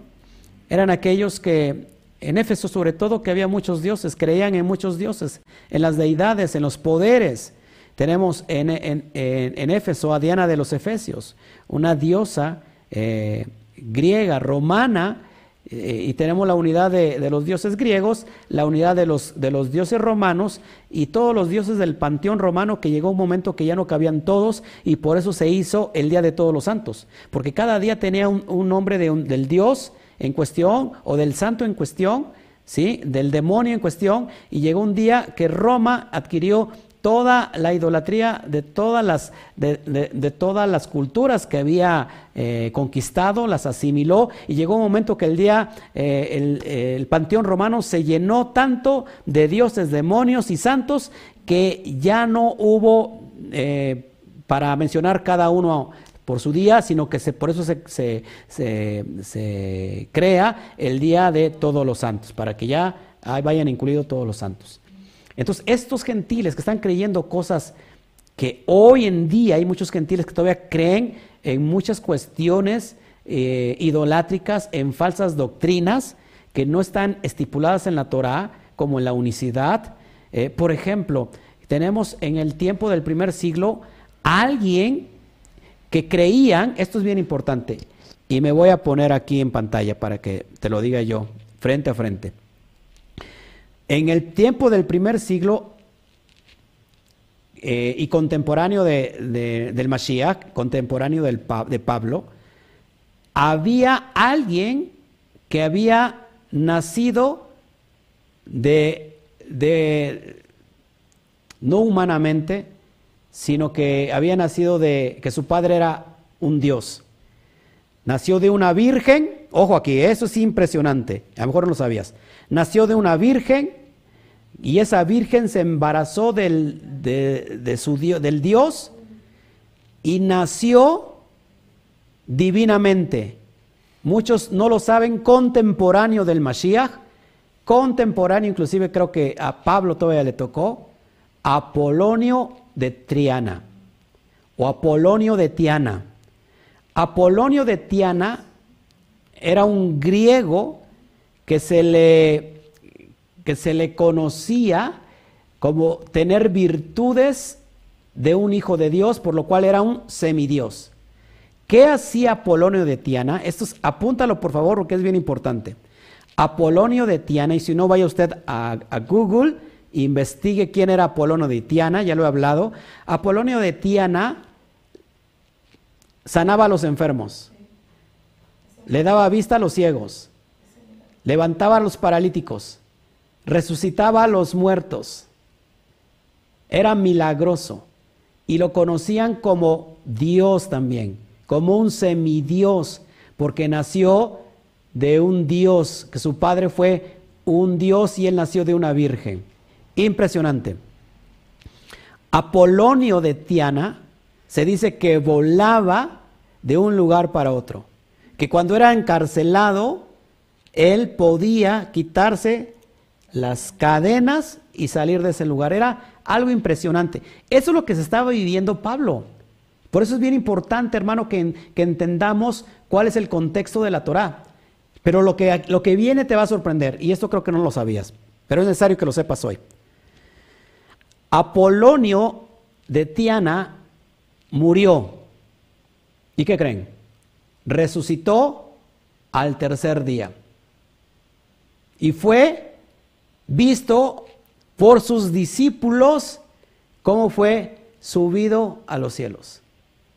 eran aquellos que en Éfeso sobre todo que había muchos dioses, creían en muchos dioses, en las deidades, en los poderes. Tenemos en, en, Éfeso a Diana de los Efesios, una diosa eh, griega, romana, eh, y tenemos la unidad de, los dioses griegos, la unidad de los, de los dioses romanos y todos los dioses del panteón romano que llegó un momento que ya no cabían todos y por eso se hizo el Día de Todos los Santos, porque cada día tenía un, nombre de del dios en cuestión o del santo en cuestión, ¿sí? del demonio en cuestión, y llegó un día que Roma adquirió toda la idolatría de todas las, de, todas las culturas que había eh, conquistado, las asimiló y llegó un momento que el día eh, el, panteón romano se llenó tanto de dioses, demonios y santos que ya no hubo, eh, para mencionar cada uno por su día, sino que se, por eso se, se, crea el día de todos los santos, para que ya vayan incluidos todos los santos. Entonces, estos gentiles que están creyendo cosas que hoy en día hay muchos gentiles que todavía creen en muchas cuestiones eh, idolátricas, en falsas doctrinas que no están estipuladas en la Torah, como en la unicidad. Eh, por ejemplo, tenemos en el tiempo del primer siglo alguien que creían, esto es bien importante, y me voy a poner aquí en pantalla para que te lo diga yo, frente a frente. En el tiempo del primer siglo eh, y contemporáneo del Mashiach, contemporáneo de Pablo, había alguien que había nacido de, de no humanamente, sino que había nacido de que su padre era un dios. Nació de una virgen, ojo aquí, eso es impresionante, a lo mejor no lo sabías. Nació de una virgen y esa virgen se embarazó del, de, del Dios y nació divinamente. Muchos no lo saben, contemporáneo del Mashiach, contemporáneo, inclusive creo que a Pablo todavía le tocó, Apolonio de Triana o Apolonio de Tiana. Apolonio de Tiana era un griego que se le, que se le conocía como tener virtudes de un hijo de Dios, por lo cual era un semidios. ¿Qué hacía Apolonio de Tiana? Esto apúntalo por favor porque es bien importante. Apolonio de Tiana, y si no vaya usted a, a Google, investigue quién era Apolonio de Tiana, ya lo he hablado. Apolonio de Tiana sanaba a los enfermos, le daba vista a los ciegos, levantaba a los paralíticos, resucitaba a los muertos. era milagroso y lo conocían como Dios también, como un semidios, porque nació de un Dios, que su padre fue un Dios y él nació de una virgen. Impresionante. Apolonio de Tiana se dice que volaba de un lugar para otro, que cuando era encarcelado, él podía quitarse las cadenas y salir de ese lugar. Era algo impresionante. Eso es lo que se estaba viviendo Pablo. Por eso es bien importante, hermano, que, entendamos cuál es el contexto de la Torah. Pero lo que, lo que viene te va a sorprender, y esto creo que no lo sabías, pero es necesario que lo sepas hoy. Apolonio de Tiana murió. ¿Y qué creen? Resucitó al tercer día. Y fue visto por sus discípulos cómo fue subido a los cielos.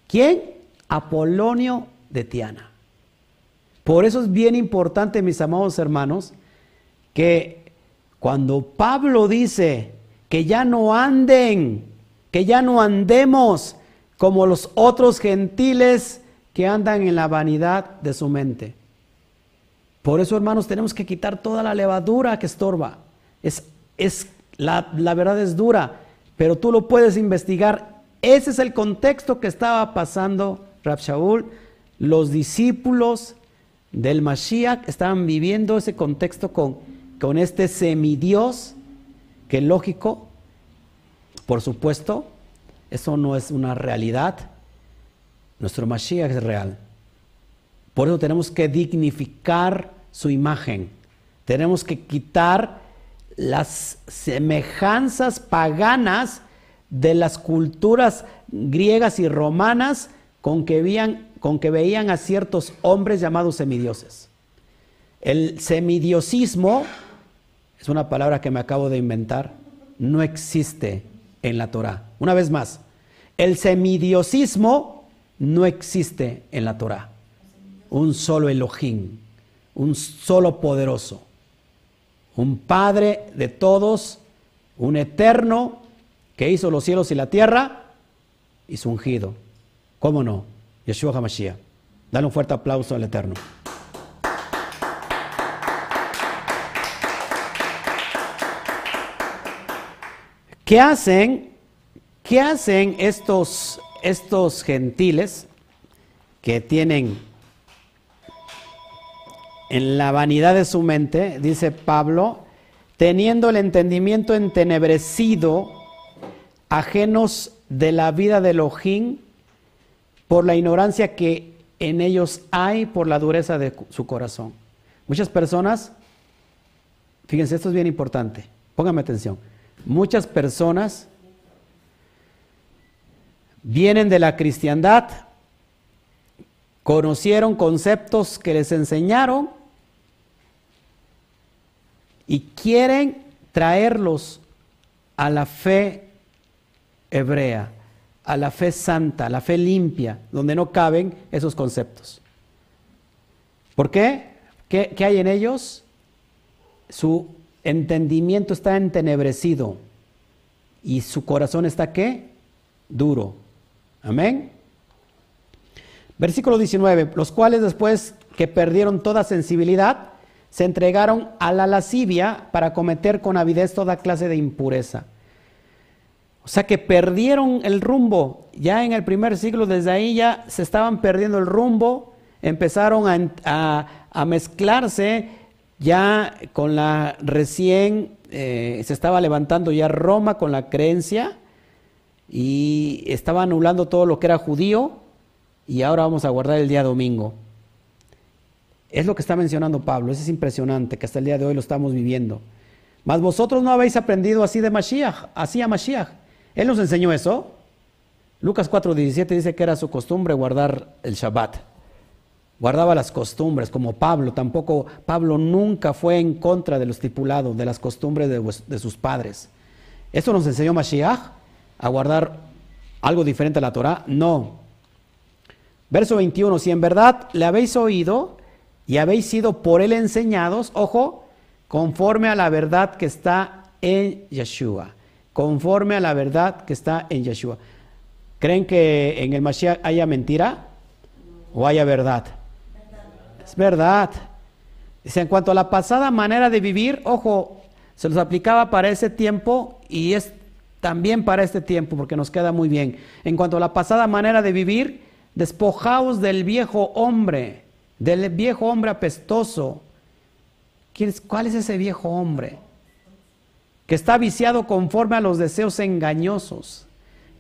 ¿Quién? Apolonio de Tiana. Por eso es bien importante, mis amados hermanos, que cuando Pablo dice que ya no anden, que ya no andemos como los otros gentiles que andan en la vanidad de su mente. Por eso, hermanos, tenemos que quitar toda la levadura que estorba. Es, es, la, la verdad es dura, pero tú lo puedes investigar. Ese es el contexto que estaba pasando Rab Shaul, los discípulos del Mashiach estaban viviendo ese contexto con, con este semidios, que lógico, por supuesto, eso no es una realidad. Nuestro Mashiach es real. Por eso tenemos que dignificar su imagen. Tenemos que quitar las semejanzas paganas de las culturas griegas y romanas con que veían con que veían a ciertos hombres llamados semidioses. El semidiosismo, es una palabra que me acabo de inventar, no existe en la Torah. Una vez más, el semidiosismo no existe en la Torah. Un solo Elohim, un solo poderoso, un Padre de todos, un eterno que hizo los cielos y la tierra y su ungido. ¿Cómo no? Yeshua HaMashiach. Dale un fuerte aplauso al Eterno. ¿Qué hacen? ¿Qué hacen estos, estos gentiles que tienen en la vanidad de su mente, dice Pablo, teniendo el entendimiento entenebrecido, ajenos de la vida de Elohim, por la ignorancia que en ellos hay, por la dureza de su corazón. Muchas personas, fíjense, esto es bien importante, pónganme atención, muchas personas vienen de la cristiandad, conocieron conceptos que les enseñaron y quieren traerlos a la fe hebrea a la fe santa, a la fe limpia, donde no caben esos conceptos. ¿Por qué? ¿Qué, hay en ellos? Su entendimiento está entenebrecido y su corazón está qué? Duro. Amén. Versículo 19, los cuales después que perdieron toda sensibilidad, se entregaron a la lascivia para cometer con avidez toda clase de impureza. O sea que perdieron el rumbo. Ya en el primer siglo, desde ahí ya se estaban perdiendo el rumbo, empezaron a, mezclarse ya con la recién, eh, se estaba levantando ya Roma con la creencia y estaba anulando todo lo que era judío y ahora vamos a guardar el día domingo. Es lo que está mencionando Pablo, eso es impresionante que hasta el día de hoy lo estamos viviendo. Mas vosotros no habéis aprendido así de Mashiach, así a Mashiach. Él nos enseñó eso. Lucas 4:17 dice que era su costumbre guardar el Shabbat. Guardaba las costumbres, como Pablo. Tampoco, Pablo nunca fue en contra de lo estipulado, de las costumbres de, sus padres. ¿Esto nos enseñó Mashiach? ¿A guardar algo diferente a la Torah? No. Verso 21, si en verdad le habéis oído y habéis sido por él enseñados, ojo, conforme a la verdad que está en Yeshua conforme a la verdad que está en Yeshua. ¿Creen que en el Mashiach haya mentira o haya verdad? Es verdad. Dice, en cuanto a la pasada manera de vivir, ojo, se los aplicaba para ese tiempo y es también para este tiempo porque nos queda muy bien. En cuanto a la pasada manera de vivir, despojaos del viejo hombre, del viejo hombre apestoso. ¿Cuál es ese viejo hombre? Que está viciado conforme a los deseos engañosos,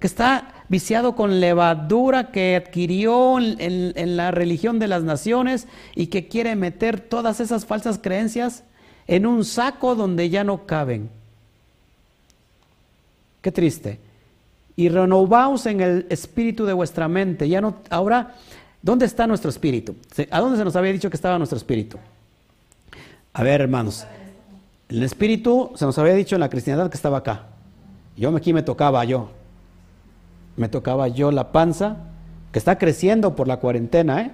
que está viciado con levadura que adquirió en, la religión de las naciones y que quiere meter todas esas falsas creencias en un saco donde ya no caben. Qué triste. Y renovaos en el espíritu de vuestra mente. Ya no, ahora, ¿dónde está nuestro espíritu? ¿A dónde se nos había dicho que estaba nuestro espíritu? A ver, hermanos. El espíritu se nos había dicho en la cristiandad que estaba acá. Yo aquí me tocaba yo me tocaba yo la panza, que está creciendo por la cuarentena, ¿eh?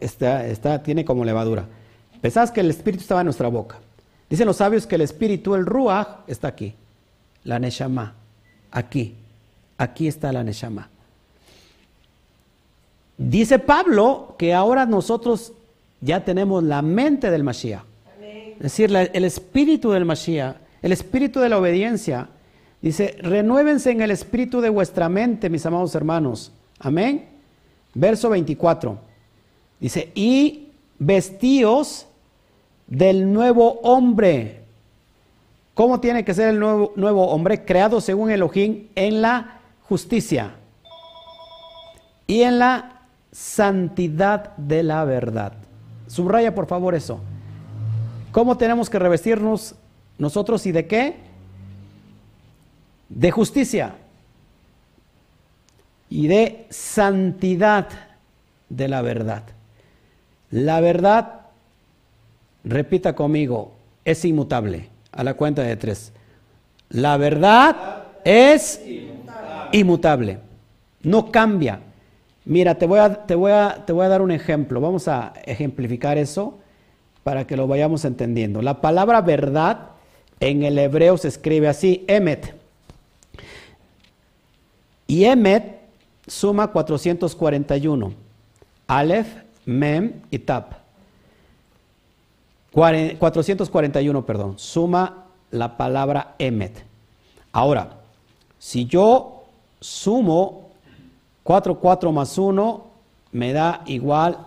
Está, está, tiene como levadura. Pensás que el espíritu estaba en nuestra boca. Dicen los sabios que el espíritu, el ruach, está aquí. La neshama, aquí. Aquí está la neshama. Dice Pablo que ahora nosotros ya tenemos la mente del Mashiach. Es decir, el espíritu del Mashiach, el espíritu de la obediencia, Dice, renuévense en el espíritu de vuestra mente, mis amados hermanos. Amén. Verso 24. Dice, y vestíos del nuevo hombre. ¿Cómo tiene que ser el nuevo, nuevo hombre? Creado según Elohim en la justicia y en la santidad de la verdad. Subraya por favor eso. ¿Cómo tenemos que revestirnos nosotros y de qué? De justicia y de santidad de la verdad. La verdad, repita conmigo, es inmutable. A la cuenta de tres. La verdad es inmutable. No cambia. Mira, te voy, a, te, voy a, te voy a dar un ejemplo. Vamos a ejemplificar eso para que lo vayamos entendiendo. La palabra verdad en el hebreo se escribe así, emet. Y Emet suma 441. Aleph, Mem y Tap. 441, perdón. Suma la palabra Emet. Ahora, si yo sumo 4, 4 más 1, me da igual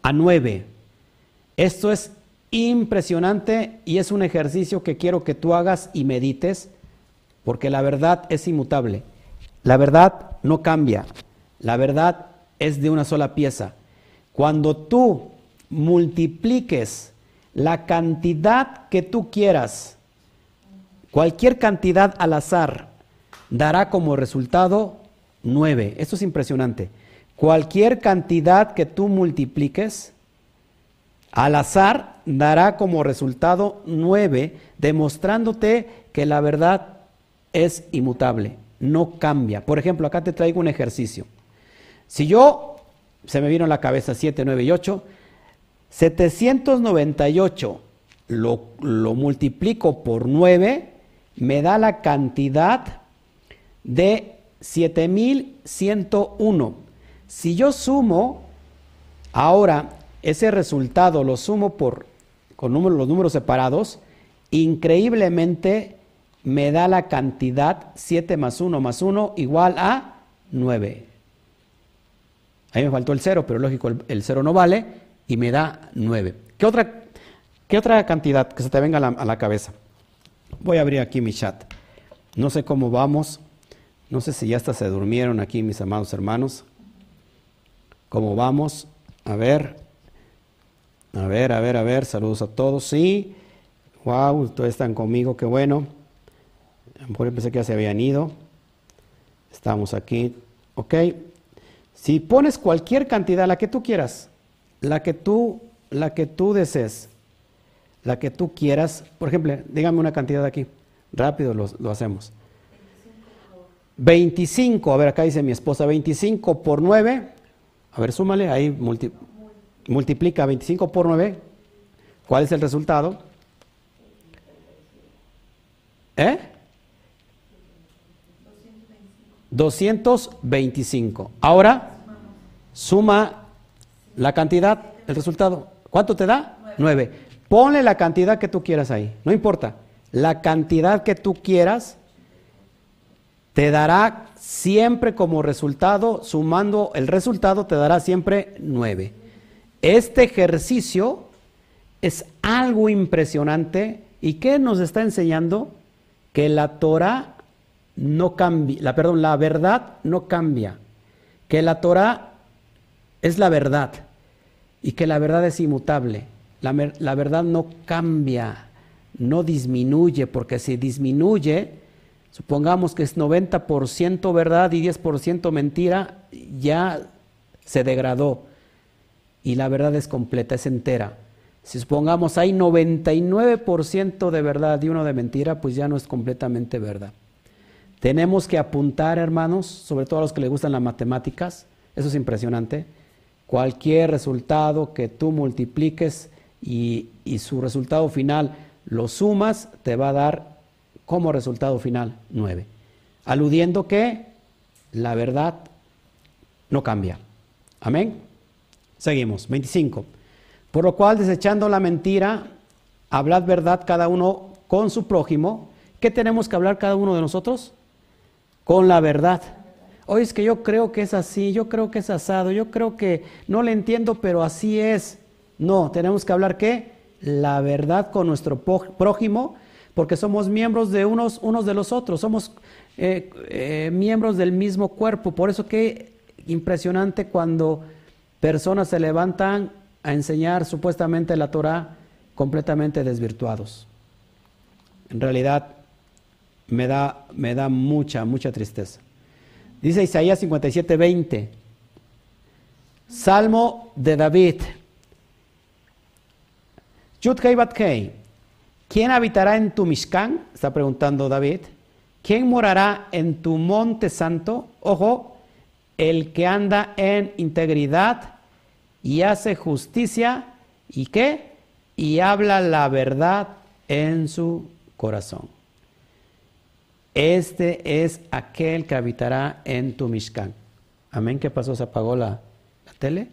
a 9. Esto es impresionante y es un ejercicio que quiero que tú hagas y medites, porque la verdad es inmutable. La verdad no cambia. La verdad es de una sola pieza. Cuando tú multipliques la cantidad que tú quieras, cualquier cantidad al azar, dará como resultado nueve. Esto es impresionante. Cualquier cantidad que tú multipliques al azar dará como resultado nueve, demostrándote que la verdad es inmutable no cambia. Por ejemplo, acá te traigo un ejercicio. Si yo, se me vino a la cabeza 7, 9 y 8, 798 lo, lo multiplico por 9, me da la cantidad de 7101. Si yo sumo, ahora ese resultado lo sumo por, con los números separados, increíblemente me da la cantidad 7 más 1 más 1 igual a 9. Ahí me faltó el 0, pero lógico, el 0 no vale y me da 9. ¿Qué otra, cantidad que se te venga a la, a la cabeza? Voy a abrir aquí mi chat. No sé cómo vamos. No sé si ya hasta se durmieron aquí mis amados hermanos. ¿Cómo vamos? A ver. A ver, a ver, a ver. Saludos a todos. Sí. Wow, todos están conmigo. Qué bueno. A lo pensé que ya se habían ido. Estamos aquí. Ok. Si pones cualquier cantidad, la que tú quieras, la que tú, la que tú desees, la que tú quieras, por ejemplo, dígame una cantidad aquí. Rápido lo, hacemos. 25, a ver, acá dice mi esposa, 25 por 9, a ver, súmale, ahí multiplica 25 por 9, ¿cuál es el resultado? ¿Eh? 225. Ahora, suma la cantidad, el resultado. ¿Cuánto te da? 9. Ponle la cantidad que tú quieras ahí, no importa. La cantidad que tú quieras te dará siempre como resultado, sumando el resultado, te dará siempre 9. Este ejercicio es algo impresionante y que nos está enseñando que la Torah no cambia, la, perdón, la verdad no cambia, que la Torah es la verdad y que la verdad es inmutable. La, la verdad no cambia, no disminuye, porque si disminuye, supongamos que es 90% verdad y 10% mentira, ya se degradó y la verdad es completa, es entera. Si supongamos hay 99% de verdad y uno de mentira, pues ya no es completamente verdad. Tenemos que apuntar, hermanos, sobre todo a los que les gustan las matemáticas, eso es impresionante. Cualquier resultado que tú multipliques y, su resultado final lo sumas, te va a dar como resultado final 9. Aludiendo que la verdad no cambia. Amén. Seguimos. 25. Por lo cual, desechando la mentira, hablad verdad cada uno con su prójimo. ¿Qué tenemos que hablar cada uno de nosotros? Con la verdad. Oye, es que yo creo que es así, yo creo que es asado, yo creo que no le entiendo, pero así es. No, tenemos que hablar qué? La verdad con nuestro prójimo, porque somos miembros de unos, unos de los otros, somos eh, eh, miembros del mismo cuerpo. Por eso qué impresionante cuando personas se levantan a enseñar supuestamente la Torah completamente desvirtuados. En realidad me da, me da mucha, mucha tristeza. Dice Isaías 57, 20. Salmo de David. Yudkei ¿Quién habitará en tu Mishkan? Está preguntando David. ¿Quién morará en tu monte santo? Ojo, el que anda en integridad y hace justicia y qué? Y habla la verdad en su corazón. Este es aquel que habitará en tu Mishkan. Amén. ¿Qué pasó? ¿Se apagó la, la tele?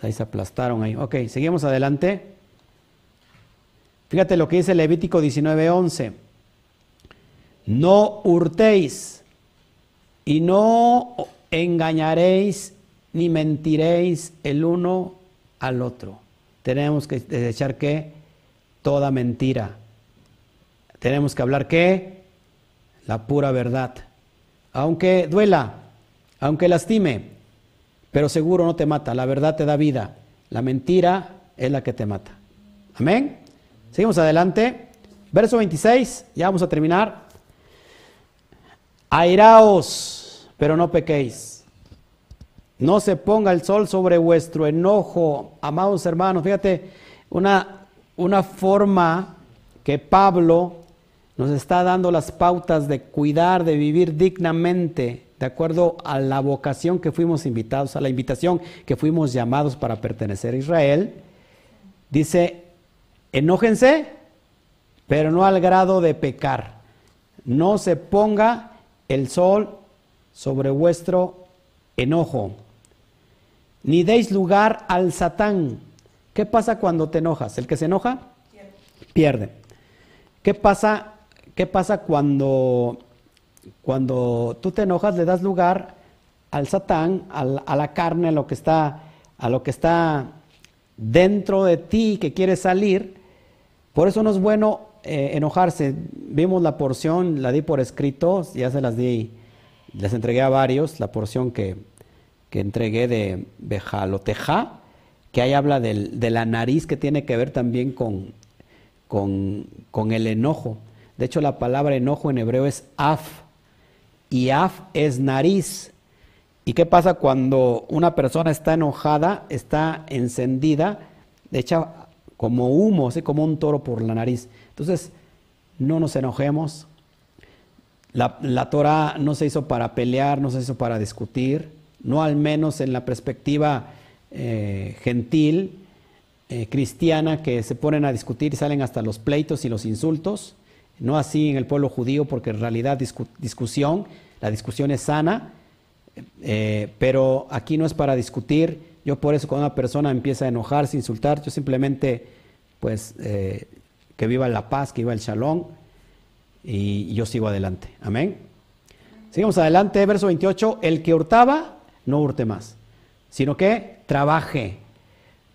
Ahí se aplastaron ahí. Ok, seguimos adelante. Fíjate lo que dice Levítico 19:11. No hurtéis y no engañaréis ni mentiréis el uno al otro. Tenemos que desechar qué? Toda mentira. Tenemos que hablar qué? La pura verdad. Aunque duela, aunque lastime, pero seguro no te mata. La verdad te da vida. La mentira es la que te mata. Amén. Seguimos adelante. Verso 26, ya vamos a terminar. Airaos, pero no pequéis. No se ponga el sol sobre vuestro enojo, amados hermanos. Fíjate, una, una forma que Pablo nos está dando las pautas de cuidar, de vivir dignamente, de acuerdo a la vocación que fuimos invitados, a la invitación que fuimos llamados para pertenecer a Israel. Dice, enójense, pero no al grado de pecar. No se ponga el sol sobre vuestro enojo ni deis lugar al Satán. ¿Qué pasa cuando te enojas? El que se enoja pierde. ¿Qué pasa, qué pasa cuando, cuando tú te enojas? Le das lugar al Satán, a la carne, a lo que está, a lo que está dentro de ti que quiere salir. Por eso no es bueno eh, enojarse. Vimos la porción, la di por escrito, ya se las di, les entregué a varios, la porción que, que entregué de Bejaloteja, que ahí habla de la nariz que tiene que ver también con, con, el enojo. De hecho, la palabra enojo en hebreo es af, y af es nariz. ¿Y qué pasa cuando una persona está enojada, está encendida, echa como humo, así como un toro por la nariz? Entonces, no nos enojemos. La, la Torah no se hizo para pelear, no se hizo para discutir no al menos en la perspectiva eh, gentil, eh, cristiana, que se ponen a discutir y salen hasta los pleitos y los insultos. No así en el pueblo judío, porque en realidad discusión, la discusión es sana, eh, pero aquí no es para discutir. Yo por eso cuando una persona empieza a enojarse, insultar, yo simplemente, pues, eh, que viva la paz, que viva el shalom, y yo sigo adelante. Amén. Sigamos adelante, verso 28. El que hurtaba, no hurte más, sino que trabaje.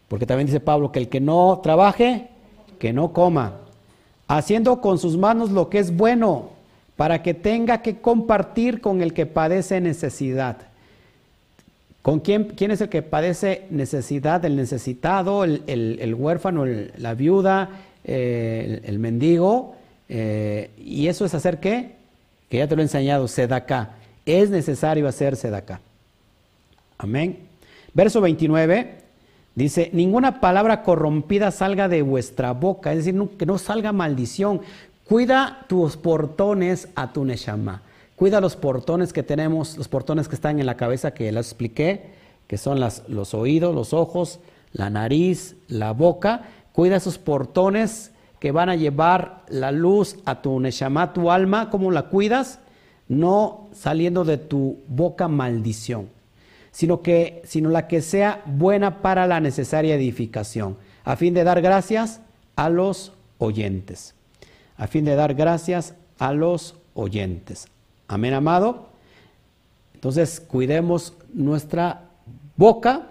Porque también dice Pablo que el que no trabaje, que no coma. Haciendo con sus manos lo que es bueno, para que tenga que compartir con el que padece necesidad. ¿Con quién, quién es el que padece necesidad? El necesitado, el, huérfano, la viuda, eh, el, mendigo. Eh, ¿Y eso es hacer qué? Que ya te lo he enseñado, sedacá. Es necesario hacer sedacá. Amén. Verso 29 dice, ninguna palabra corrompida salga de vuestra boca, es decir, que no salga maldición. Cuida tus portones a tu neshama. Cuida los portones que tenemos, los portones que están en la cabeza que les expliqué, que son los oídos, los ojos, la nariz, la boca. Cuida esos portones que van a llevar la luz a tu neshama, tu alma. ¿Cómo la cuidas? No saliendo de tu boca maldición sino, que, sino la que sea buena para la necesaria edificación, a fin de dar gracias a los oyentes, a fin de dar gracias a los oyentes. Amén, amado. Entonces, cuidemos nuestra boca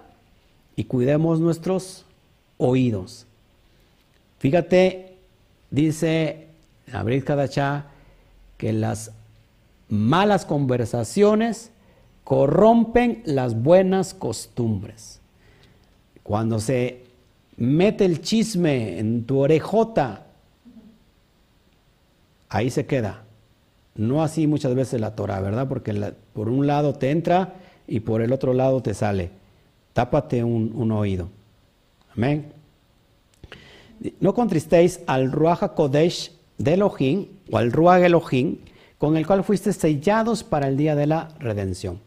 y cuidemos nuestros oídos. Fíjate, dice Abril Kadachá que las malas conversaciones corrompen las buenas costumbres. Cuando se mete el chisme en tu orejota, ahí se queda. No así muchas veces la Torah, ¿verdad? Porque por un lado te entra y por el otro lado te sale. Tápate un, oído. Amén. No contristéis al Ruach Kodesh de Elohim o al Ruach Elohim, con el cual fuiste sellados para el día de la redención.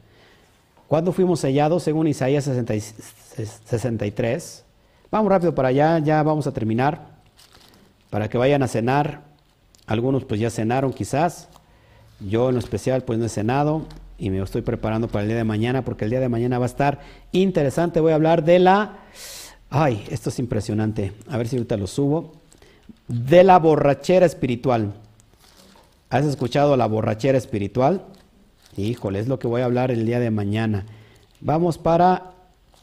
¿Cuándo fuimos sellados? Según Isaías 63. Vamos rápido para allá, ya vamos a terminar. Para que vayan a cenar. Algunos pues ya cenaron quizás. Yo en lo especial pues no he cenado y me estoy preparando para el día de mañana porque el día de mañana va a estar interesante. Voy a hablar de la... Ay, esto es impresionante. A ver si ahorita lo subo. De la borrachera espiritual. ¿Has escuchado la borrachera espiritual? Híjole, es lo que voy a hablar el día de mañana. Vamos para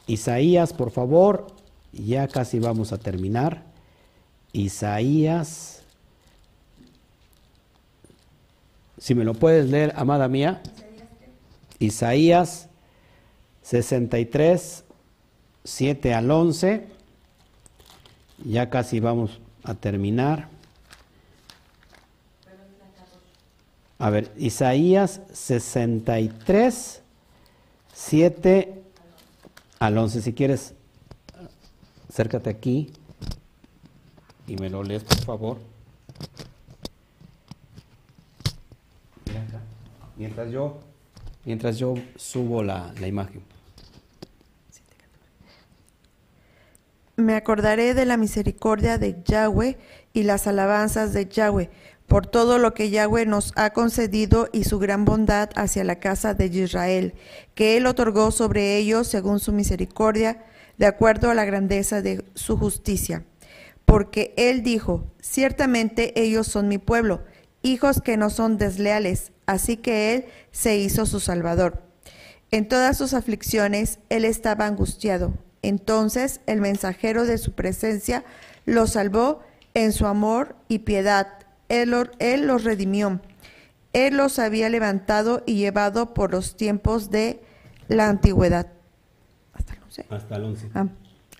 Isaías, por favor. Ya casi vamos a terminar. Isaías. Si me lo puedes leer, amada mía. Isaías 63, 7 al 11. Ya casi vamos a terminar. A ver, Isaías 63, 7 al 11. Si quieres, acércate aquí y me lo lees, por favor. Mientras yo, mientras yo subo la, la imagen.
Me acordaré de la misericordia de Yahweh y las alabanzas de Yahweh por todo lo que Yahweh nos ha concedido y su gran bondad hacia la casa de Israel, que Él otorgó sobre ellos según su misericordia, de acuerdo a la grandeza de su justicia. Porque Él dijo, ciertamente ellos son mi pueblo, hijos que no son desleales, así que Él se hizo su Salvador. En todas sus aflicciones Él estaba angustiado. Entonces el mensajero de su presencia lo salvó en su amor y piedad él, los redimió. Él los había levantado y llevado por los tiempos de la antigüedad.
Hasta el 11. Hasta el 11.
Ah.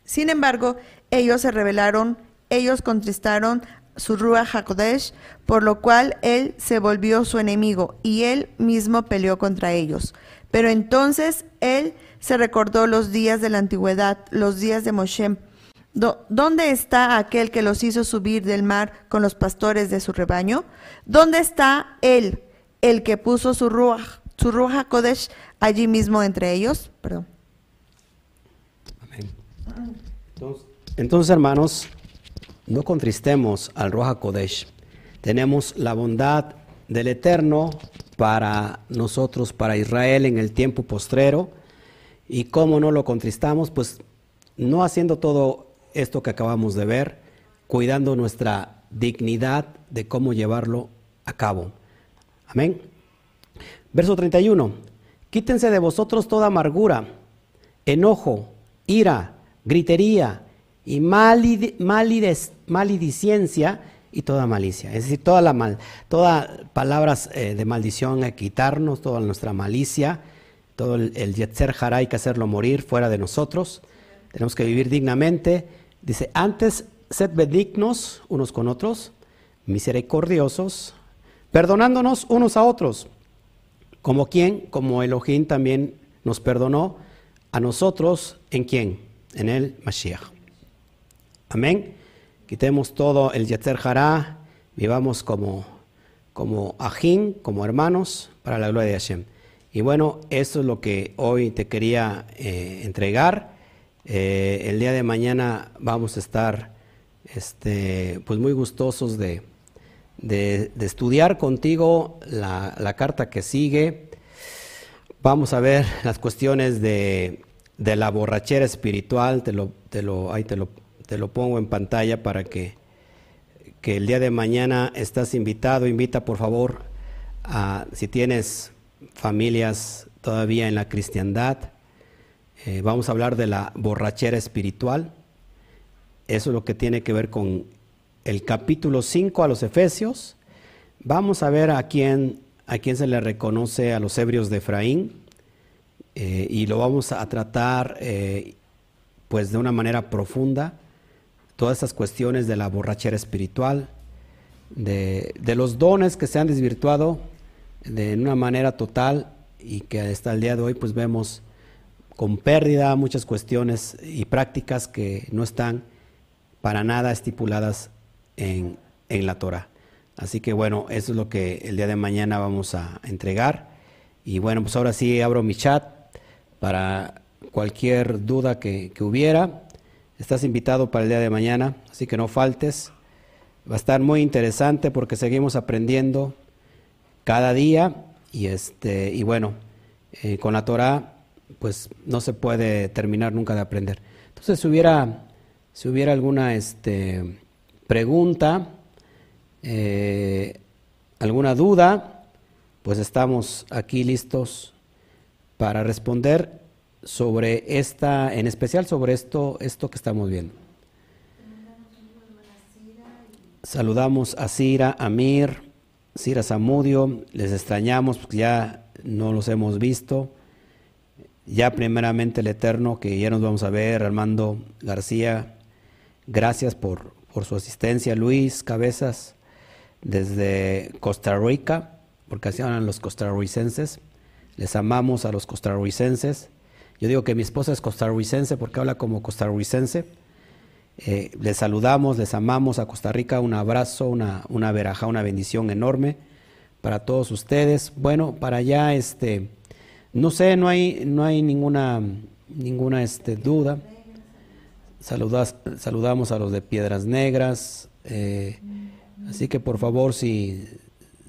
Sin embargo, ellos se rebelaron, ellos contristaron su Ruach HaKodesh, por lo cual él se volvió su enemigo y él mismo peleó contra ellos. Pero entonces él se recordó los días de la antigüedad, los días de Moshe, ¿Dónde está aquel que los hizo subir del mar con los pastores de su rebaño? ¿Dónde está él, el que puso su ruach, su ruach Kodesh allí mismo entre ellos? Perdón.
Amén. Entonces, hermanos, no contristemos al Ruach Kodesh. tenemos la bondad del Eterno para nosotros, para Israel en el tiempo postrero. ¿Y cómo no lo contristamos? Pues no haciendo todo esto que acabamos de ver, cuidando nuestra dignidad de cómo llevarlo a cabo. Amén. Verso 31. Quítense de vosotros toda amargura, enojo, ira, gritería y y toda malicia. Es decir, toda la mal, todas palabras eh, de maldición a quitarnos, toda nuestra malicia, todo el, el yetzer hará hay que hacerlo morir fuera de nosotros. Tenemos que vivir dignamente. Dice, antes sed benignos unos con otros, misericordiosos, perdonándonos unos a otros, como quien, como Elohim también nos perdonó a nosotros, ¿en quién? En el Mashiach. Amén. Quitemos todo el Yetzer Hará, vivamos como, como ajín, como hermanos, para la gloria de Hashem. Y bueno, eso es lo que hoy te quería eh, entregar. Eh, el día de mañana vamos a estar este, pues muy gustosos de, de, estudiar contigo la, la, carta que sigue. Vamos a ver las cuestiones de, de la borrachera espiritual, te lo, te lo, ahí te lo, te lo pongo en pantalla para que, que el día de mañana estás invitado, invita por favor a, si tienes familias todavía en la cristiandad, eh, vamos a hablar de la borrachera espiritual. Eso es lo que tiene que ver con el capítulo 5 a los Efesios. Vamos a ver a quién, a quién se le reconoce a los ebrios de Efraín eh, y lo vamos a tratar eh, pues de una manera profunda. Todas estas cuestiones de la borrachera espiritual, de, de los dones que se han desvirtuado de una manera total y que hasta el día de hoy pues vemos con pérdida muchas cuestiones y prácticas que no están para nada estipuladas en, la Torah. Así que bueno, eso es lo que el día de mañana vamos a entregar. Y bueno, pues ahora sí abro mi chat para cualquier duda que, que hubiera. Estás invitado para el día de mañana, así que no faltes. Va a estar muy interesante porque seguimos aprendiendo cada día y este y bueno, eh, con la Torah pues no se puede terminar nunca de aprender. Entonces, si hubiera, si hubiera alguna este, pregunta, eh, alguna duda, pues estamos aquí listos para responder sobre esta, en especial sobre esto, esto que estamos viendo. Saludamos a Sira, Amir, Sira Zamudio, les extrañamos porque ya no los hemos visto. Ya primeramente el Eterno, que ya nos vamos a ver, Armando García, gracias por, por su asistencia, Luis Cabezas, desde Costa Rica, porque así hablan los costarricenses, les amamos a los costarricenses. Yo digo que mi esposa es costarricense porque habla como costarricense. Eh, les saludamos, les amamos a Costa Rica, un abrazo, una, una veraja, una bendición enorme para todos ustedes. Bueno, para allá, este, no sé, no hay, no hay ninguna, ninguna este, duda. Saludas, saludamos a los de Piedras Negras. Eh, así que por favor, si,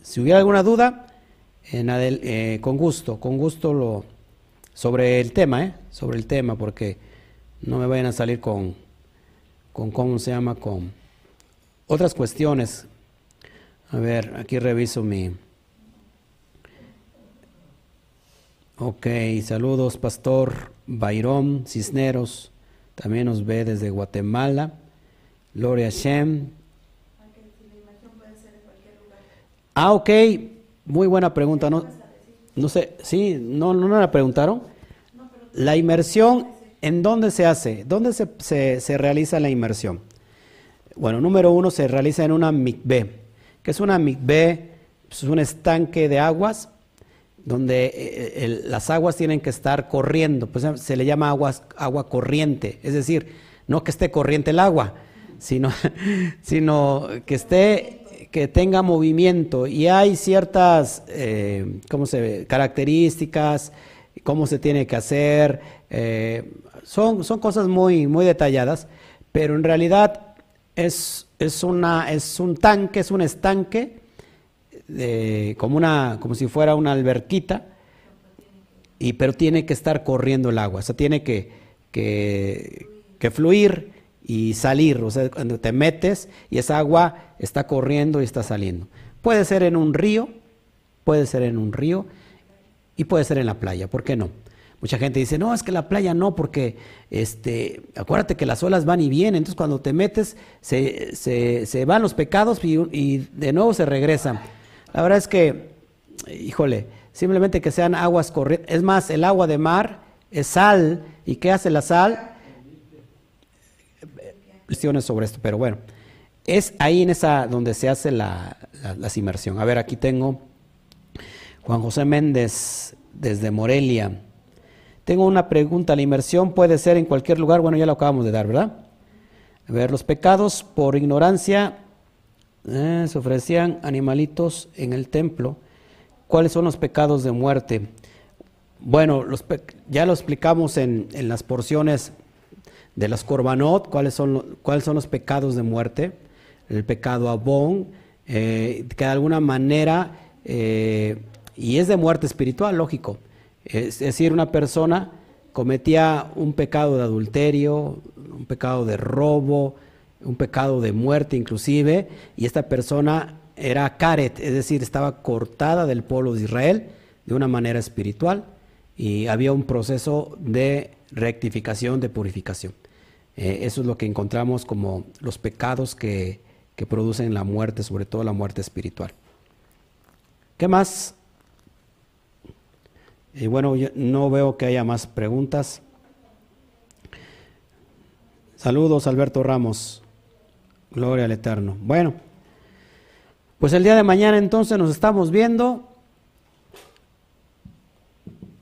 si hubiera alguna duda, eh, con gusto, con gusto lo sobre el tema, ¿eh? sobre el tema, porque no me vayan a salir con, con cómo se llama, con otras cuestiones. A ver, aquí reviso mi, Ok, saludos, Pastor Bayrón Cisneros, también nos ve desde Guatemala. Gloria Shem. Ah, ok, muy buena pregunta. No, no sé, sí, no, no la preguntaron. La inmersión, ¿en dónde se hace? ¿Dónde se, se, se realiza la inmersión? Bueno, número uno se realiza en una mikve, que es una mikve, es un estanque de aguas donde eh, eh, las aguas tienen que estar corriendo, pues se le llama agua corriente, es decir, no que esté corriente el agua, sino, sino que esté, que tenga movimiento y hay ciertas, eh, ¿cómo se ve? características, cómo se tiene que hacer, son, son cosas muy, muy detalladas, pero en realidad es es, una, es un tanque, es un estanque, como, una, como si fuera una alberquita, y, pero tiene que estar corriendo el agua, o sea, tiene que, que, que fluir y salir, o sea, cuando te metes y esa agua está corriendo y está saliendo. Puede ser en un río, puede ser en un río y puede ser en la playa, ¿por qué no? Mucha gente dice, no, es que la playa no, porque este, acuérdate que las olas van y vienen, entonces cuando te metes se, se, van los pecados y, de nuevo se regresan. La verdad es que, híjole, simplemente que sean aguas corrientes, es más, el agua de mar es sal, ¿y qué hace la sal? Cuestiones sobre esto, pero bueno, es ahí en esa donde se hace la, la, inmersión. A ver, aquí tengo Juan José Méndez desde Morelia. Tengo una pregunta, ¿la inmersión puede ser en cualquier lugar? Bueno, ya lo acabamos de dar, ¿verdad? A ver, los pecados por ignorancia eh, se ofrecían animalitos en el templo. ¿Cuáles son los pecados de muerte? Bueno, ya lo explicamos en, las porciones de las Corbanot, cuáles son, cuáles son los pecados de muerte. El pecado abón, eh, que de alguna manera, eh, y es de muerte espiritual, lógico, es decir, una persona cometía un pecado de adulterio, un pecado de robo, un pecado de muerte inclusive, y esta persona era caret, es decir, estaba cortada del pueblo de Israel de una manera espiritual y había un proceso de rectificación, de purificación. Eh, eso es lo que encontramos como los pecados que, que producen la muerte, sobre todo la muerte espiritual. ¿Qué más y bueno, no veo que haya más preguntas. Saludos, Alberto Ramos. Gloria al Eterno. Bueno, pues el día de mañana entonces nos estamos viendo.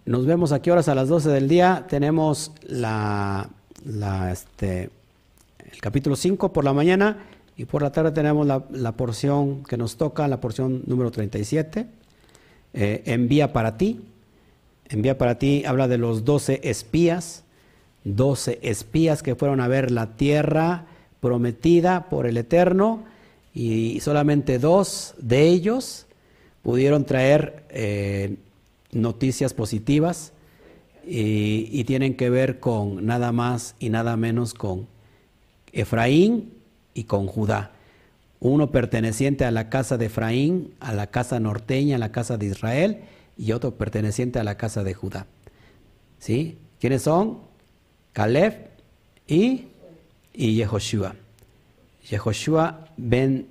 Nos vemos aquí horas a las 12 del día. Tenemos la, este, el capítulo 5 por la mañana y por la tarde tenemos la, porción que nos toca, la porción número 37. Eh, envía para ti envía para ti, habla de los doce espías, doce espías que fueron a ver la tierra prometida por el Eterno y solamente dos de ellos pudieron traer eh, noticias positivas y, y, tienen que ver con nada más y nada menos con Efraín y con Judá. Uno perteneciente a la casa de Efraín, a la casa norteña, a la casa de Israel, y otro perteneciente a la casa de Judá. ¿Sí? ¿Quiénes son? Caleb y, y Yehoshua. Yehoshua ben,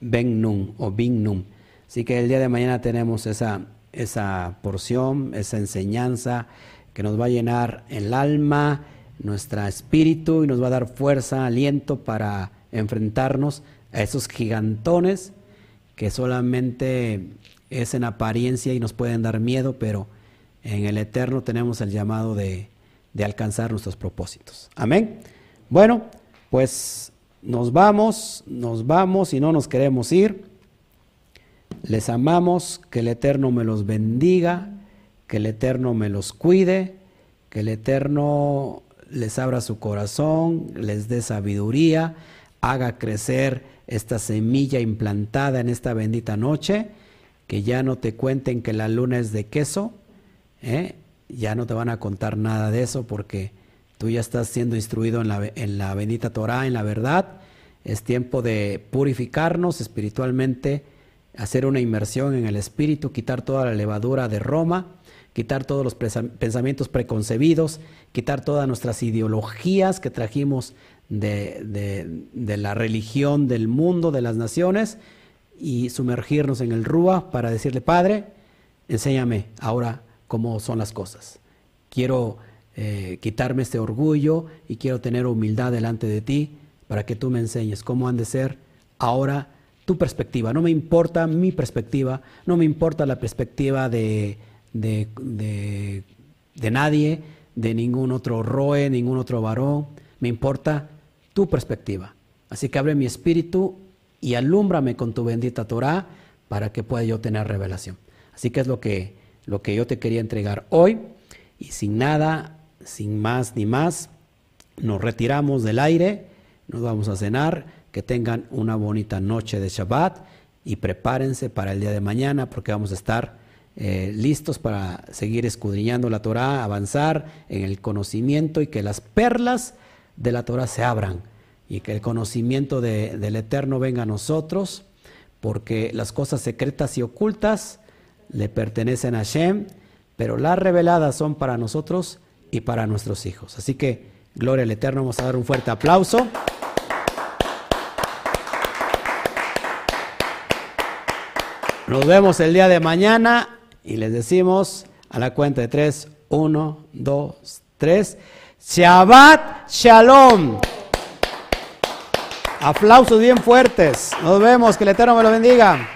ben Nun o Bin Nun. Así que el día de mañana tenemos esa, esa porción, esa enseñanza que nos va a llenar el alma, nuestro espíritu y nos va a dar fuerza, aliento para enfrentarnos a esos gigantones que solamente es en apariencia y nos pueden dar miedo, pero en el eterno tenemos el llamado de, alcanzar nuestros propósitos. Amén. Bueno, pues nos vamos, nos vamos y no nos queremos ir. Les amamos, que el Eterno me los bendiga, que el Eterno me los cuide, que el Eterno les abra su corazón, les dé sabiduría, haga crecer esta semilla implantada en esta bendita noche que ya no te cuenten que la luna es de queso, ¿eh? ya no te van a contar nada de eso porque tú ya estás siendo instruido en la, en la bendita Torah, en la verdad. Es tiempo de purificarnos espiritualmente, hacer una inmersión en el espíritu, quitar toda la levadura de Roma, quitar todos los pensamientos preconcebidos, quitar todas nuestras ideologías que trajimos de, de, de la religión del mundo, de las naciones, y sumergirnos en el Rúa para decirle, Padre, enséñame ahora cómo son las cosas. Quiero eh, quitarme este orgullo y quiero tener humildad delante de ti para que tú me enseñes cómo han de ser ahora tu perspectiva. No me importa mi perspectiva, no me importa la perspectiva de, de, de, de nadie, de ningún otro roe, ningún otro varón. Me importa tu perspectiva. Así que abre mi espíritu y alúmbrame con tu bendita Torah para que pueda yo tener revelación. Así que es lo que, lo que yo te quería entregar hoy y sin nada, sin más ni más, nos retiramos del aire, nos vamos a cenar, que tengan una bonita noche de Shabbat y prepárense para el día de mañana porque vamos a estar eh, listos para seguir escudriñando la Torah, avanzar en el conocimiento y que las perlas de la Torah se abran y que el conocimiento del Eterno venga a nosotros porque las cosas secretas y ocultas le pertenecen a Hashem, pero las reveladas son para nosotros y para nuestros hijos. Así que, gloria al Eterno, vamos a dar un fuerte aplauso. Nos vemos el día de mañana y les decimos a la cuenta de tres, uno, dos, tres. Shabbat Shalom. Aplausos bien fuertes. Nos vemos. Que el Eterno me lo bendiga.